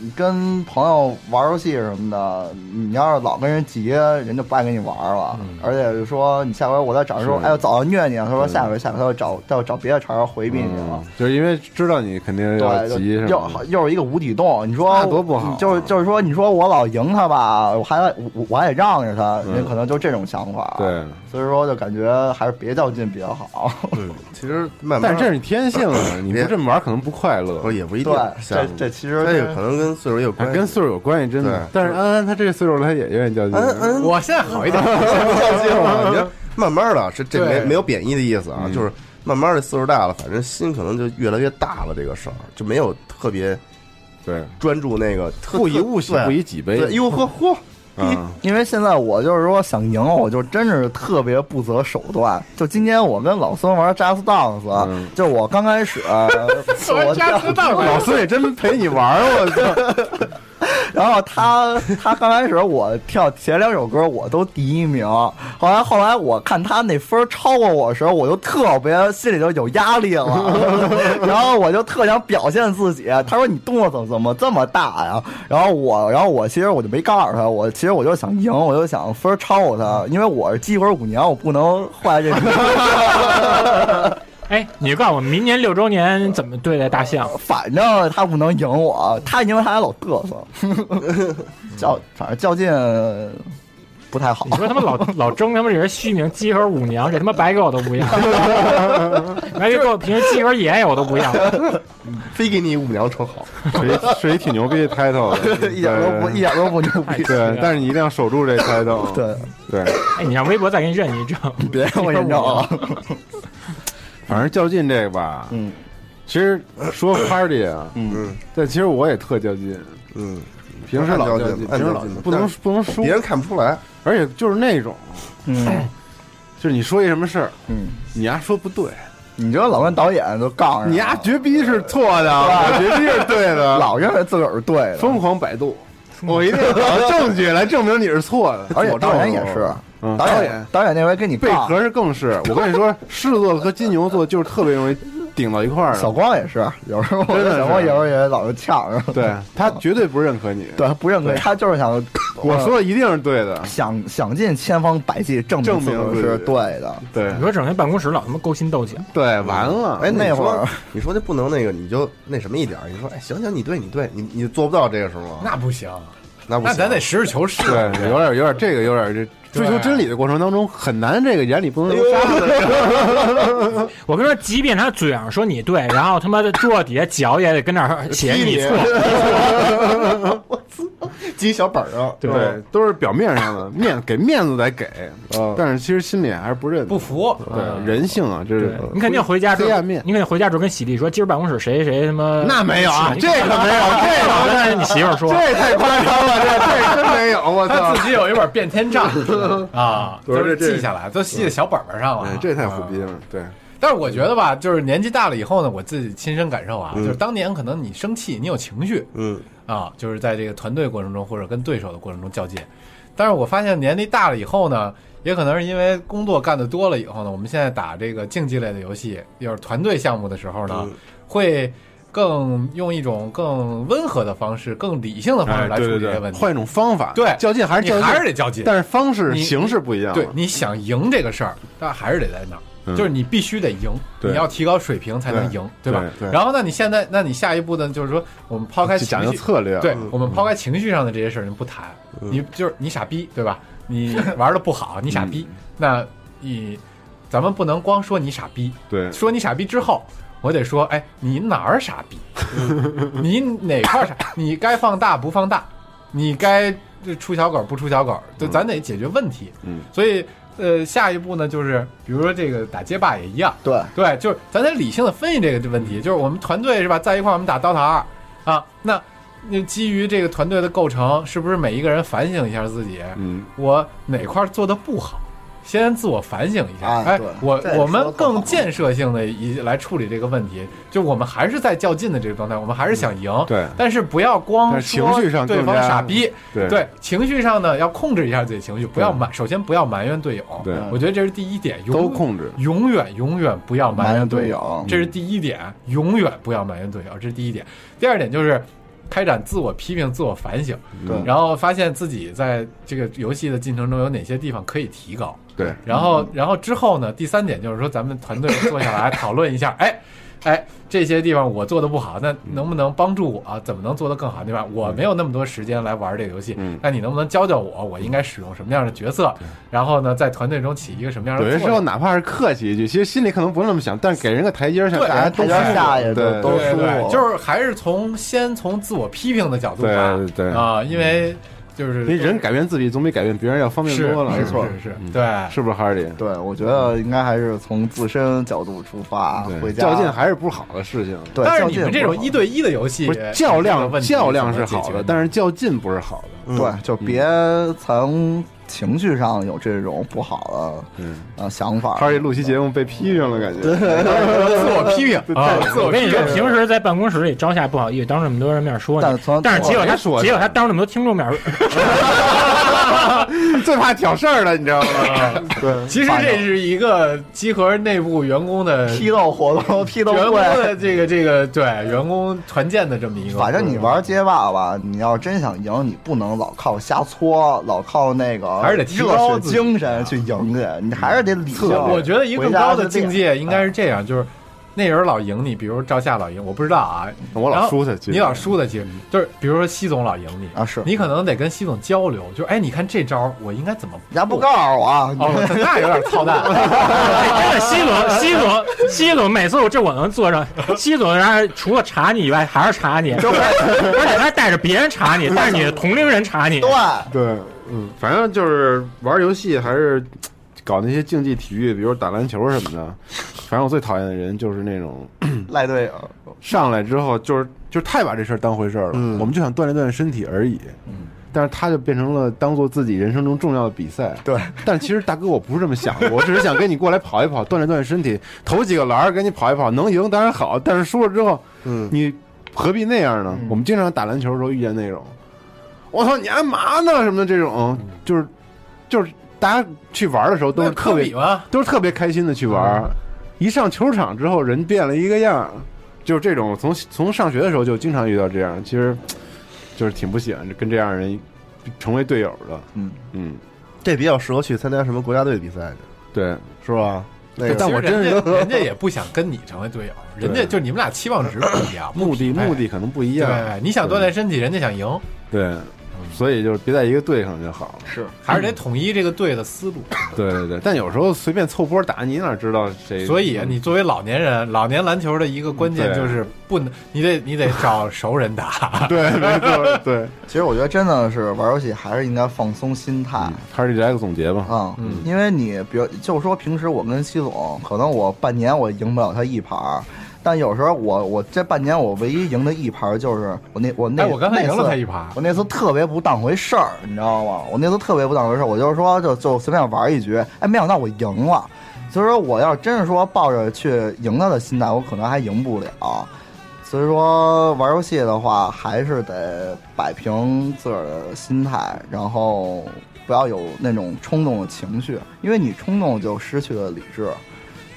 你跟朋友玩游戏什么的，你要是老跟人急，人就不爱跟你玩了。而且就说你下回我再找人说，哎，我早上虐你，他说下回下回他要找他要找别的茬回避你了。就是因为知道你肯定要急，又又是一个无底洞。你说多不好，就是就是说，你说我老赢他吧，我还我我还得让着他，人可能就这种想法。对，所以说就感觉还是别较劲比较好。嗯，其实慢慢，但这是你天性啊，你不这么玩可能不快乐，也不一定。这这其实这个可能跟岁数也有关，跟岁数有关系，真的。但是安安他这个岁数他也愿意较劲。安安，我现在好一点 较劲了。慢慢的，是这没没有贬义的意思啊，就是慢慢的岁数大了，反正心可能就越来越大了。这个事儿就没有特别对专注那个，不以物喜，不以己悲。哟呵嚯！因为现在我就是说想赢，我就真是特别不择手段。就今天我跟老孙玩 Just Dance，就我刚开始，我 Just Dance，老孙也真陪你玩，我操！然后他他刚开始我跳前两首歌我都第一名，后来后来我看他那分超过我的时候，我就特别心里头有压力了，然后我就特想表现自己。他说你动作怎么怎么这么大呀？然后我然后我其实我就没告诉他，我其实我就想赢，我就想分超过他，因为我是积分五年，我不能坏这个。哎，你告诉我，明年六周年怎么对待大象？反正他不能赢我，他因为他还老嘚瑟，较反正较劲不太好。你说他妈老 老争他妈这人虚名，鸡和五娘，这他妈白给我都不要，白给我平时鸡和爷爷我都不要，非给你五娘称好，谁谁挺牛逼的 title，一点都不一点都不牛逼。对，但是你一定要守住这 title。对对，哎，你让微博再给你认一证，别让我认证啊。反正较劲这个吧，嗯，其实说 party 啊，嗯，但其实我也特较劲，嗯，平时老较劲，平时老不能不能输，别人看不出来，而且就是那种，嗯，就是你说一什么事儿，嗯，你丫说不对，你这老跟导演都杠上，你丫绝逼是错的，我绝逼是对的，老认为自个儿是对的，疯狂百度，我一定要找证据来证明你是错的，而且导演也是。导演，导演那回跟你贝壳是更是，我跟你说，狮子座和金牛座就是特别容易顶到一块儿。小光也是，有时候真的，小光有时候也老是呛着。对他绝对不认可你，对不认可，他就是想我说的一定是对的，想想尽千方百计证明自己是对的。对，你说整天办公室老他妈勾心斗角，对，完了。哎，那会儿你说那不能那个，你就那什么一点你说哎，行行，你对，你对，你你做不到这个时候，那不行，那那咱得实事求是。对，有点有点这个有点这。追求真理的过程当中，很难这个眼里不能有沙子。我跟你说，即便他嘴上说你对，然后他妈的桌子底下脚也得跟那儿 写你错。我操，记小本上，对，都是表面上的面，给面子得给，但是其实心里还是不认不服。对，人性啊，这是你肯定回家黑暗面，你肯定回家之后跟喜力说，今儿办公室谁谁他妈那没有啊，这个没有，这个但是你媳妇说，这太夸张了，这这真没有，我操，自己有一本变天账 啊，都是记下来，都记在小本本上了，这太虎逼了，对。但是我觉得吧，就是年纪大了以后呢，我自己亲身感受啊，就是当年可能你生气，你有情绪，嗯。啊，就是在这个团队过程中或者跟对手的过程中较劲。但是我发现年龄大了以后呢，也可能是因为工作干的多了以后呢，我们现在打这个竞技类的游戏，又是团队项目的时候呢，会更用一种更温和的方式、更理性的方式来处理这些问题，换一种方法。对，较劲还是较劲，还是得较劲，但是方式形式不一样。对，你想赢这个事儿，但还是得在那儿。就是你必须得赢，你要提高水平才能赢，对吧？然后，那你现在，那你下一步呢？就是说，我们抛开讲究策略，对我们抛开情绪上的这些事儿，不谈。你就是你傻逼，对吧？你玩的不好，你傻逼。那你咱们不能光说你傻逼，对，说你傻逼之后，我得说，哎，你哪儿傻逼？你哪块傻？你该放大不放大？你该出小狗不出小狗？就咱得解决问题。嗯，所以。呃，下一步呢，就是比如说这个打街霸也一样，对对，就是咱得理性的分析这个问题，就是我们团队是吧，在一块儿我们打刀塔二啊，那那基于这个团队的构成，是不是每一个人反省一下自己，嗯，我哪块做的不好？先自我反省一下，哎，我我们更建设性的一来处理这个问题，就我们还是在较劲的这个状态，我们还是想赢，对，但是不要光情绪上对方傻逼，对，情绪上呢要控制一下自己情绪，不要埋，首先不要埋怨队友，对，我觉得这是第一点，都控制，永远永远不要埋怨队友，这是第一点，永远不要埋怨队友，这是第一点，第二点就是。开展自我批评、自我反省，对，然后发现自己在这个游戏的进程中有哪些地方可以提高，对，然后，然后之后呢，第三点就是说，咱们团队坐下来讨论一下，哎。哎，这些地方我做的不好，那能不能帮助我？怎么能做得更好？对吧？我没有那么多时间来玩这个游戏，那你能不能教教我？我应该使用什么样的角色？然后呢，在团队中起一个什么样的？有的时候哪怕是客气一句，其实心里可能不是那么想，但是给人个台阶下，大家台阶下也对都舒服。就是还是从先从自我批评的角度吧，对啊，因为。就是因为人改变自己总比改变别人要方便多了，没错，是是，对，是不是哈里？对，我觉得应该还是从自身角度出发，回家较劲还是不好的事情。对，但是你们这种一对一的游戏，较量较量是好的，但是较劲不是好的。对，就别从。情绪上有这种不好的嗯。啊想法，他这录期节目被批评了，感觉。自我批评。啊！我跟你说，平时在办公室里招下不好意思，当着那么多人面说你，但是结果他说，结果他当着那么多听众面，最怕挑事儿了，你知道吗？对，其实这是一个集合内部员工的批斗活动，批斗员工的这个这个对员工团建的这么一个。反正你玩街霸吧，你要真想赢，你不能老靠瞎搓，老靠那个。还是得热血精神去赢去，你还是得理性。我觉得一个更高的境界应该是这样，就是。那人老赢你，比如赵夏老赢，我不知道啊，我老输他，你老输他，其实就是比如说西总老赢你啊，是你可能得跟西总交流，就是哎，你看这招我应该怎么？人家不告诉我啊，那有点操蛋。真的西总，西总，西总，每次我这我能坐上。西总，然后除了查你以外，还是查你，而且他带着别人查你，带着你的同龄人查你。对对，嗯，反正就是玩游戏还是。搞那些竞技体育，比如打篮球什么的，反正我最讨厌的人就是那种 赖队友，上来之后就是就是太把这事儿当回事儿了。我们就想锻炼锻炼身体而已。但是他就变成了当做自己人生中重要的比赛。对，但其实大哥我不是这么想的，我只是想跟你过来跑一跑，锻炼锻炼身体，投几个篮儿，跟你跑一跑，能赢当然好。但是输了之后，嗯，你何必那样呢？我们经常打篮球的时候遇见那种，我操，你干嘛呢？什么的这种，就是就是。大家去玩的时候都是特别都是特别开心的去玩，一上球场之后人变了一个样，就是这种从从上学的时候就经常遇到这样，其实就是挺不喜欢跟这样人成为队友的。嗯嗯，这比较适合去参加什么国家队比赛去，对，是吧？但我真是人家也不想跟你成为队友，人家就你们俩期望值不一样，目的目的可能不一样。对，你想锻炼身体，人家想赢。对。所以就是别在一个队上就好了。是，还是得统一这个队的思路。对对对，但有时候随便凑波打，你哪知道谁？所以你作为老年人，老年篮球的一个关键就是不能，你得你得找熟人打。对，没错，对。其实我觉得真的是玩游戏还是应该放松心态。还是来个总结吧。嗯，因为你比如就说平时我跟西总，可能我半年我赢不了他一盘。但有时候我我这半年我唯一赢的一盘就是我那我那我刚才赢了他一盘，我那次特别不当回事儿，你知道吗？我那次特别不当回事儿，我就是说就就随便玩一局，哎，没想到我赢了。所以说我要真是说抱着去赢他的心态，我可能还赢不了。所以说玩游戏的话，还是得摆平自个儿的心态，然后不要有那种冲动的情绪，因为你冲动就失去了理智。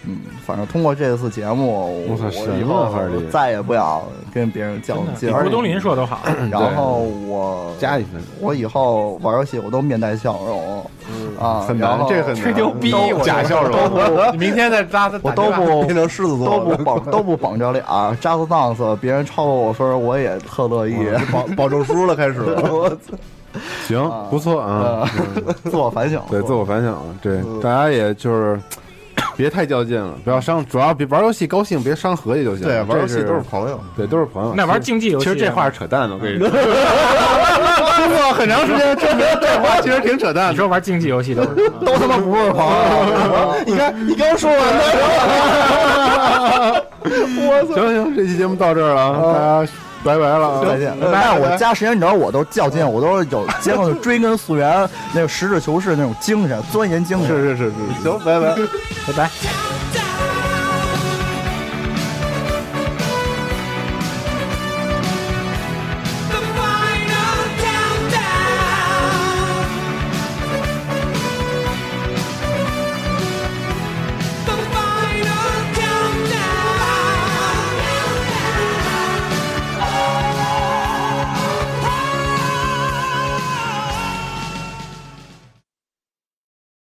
嗯，反正通过这次节目，我以后再也不要跟别人较劲。郭冬临说都好，然后我加一分，我以后玩游戏我都面带笑容。啊，很难，这很吹牛逼，假笑容。你明天再扎他，我都不变成狮子座，都不绑 都不绑着脸，扎子档次，别人超过我分，我也特乐意，保保证输了开始。我操，行，不错啊，自我反省，对，自我反省，对，大家也就是。别太较劲了，不要伤，主要别玩游戏高兴，别伤和气就行。对，玩游戏都是朋友，对，都是朋友。那玩竞技游戏，其实这话是扯淡的，我跟你 说。经过很长时间证明，这话其实挺扯淡。你说玩竞技游戏都是 都他妈不是朋友。你看，你刚说完的。我操！行行，这期节目到这儿了，大家。拜拜了，再见。拜拜我加时间，你知道，我都较劲，我都有 结合追根溯源，那个实事求是那种精神，钻研精神。是是是是，行，拜拜，拜拜。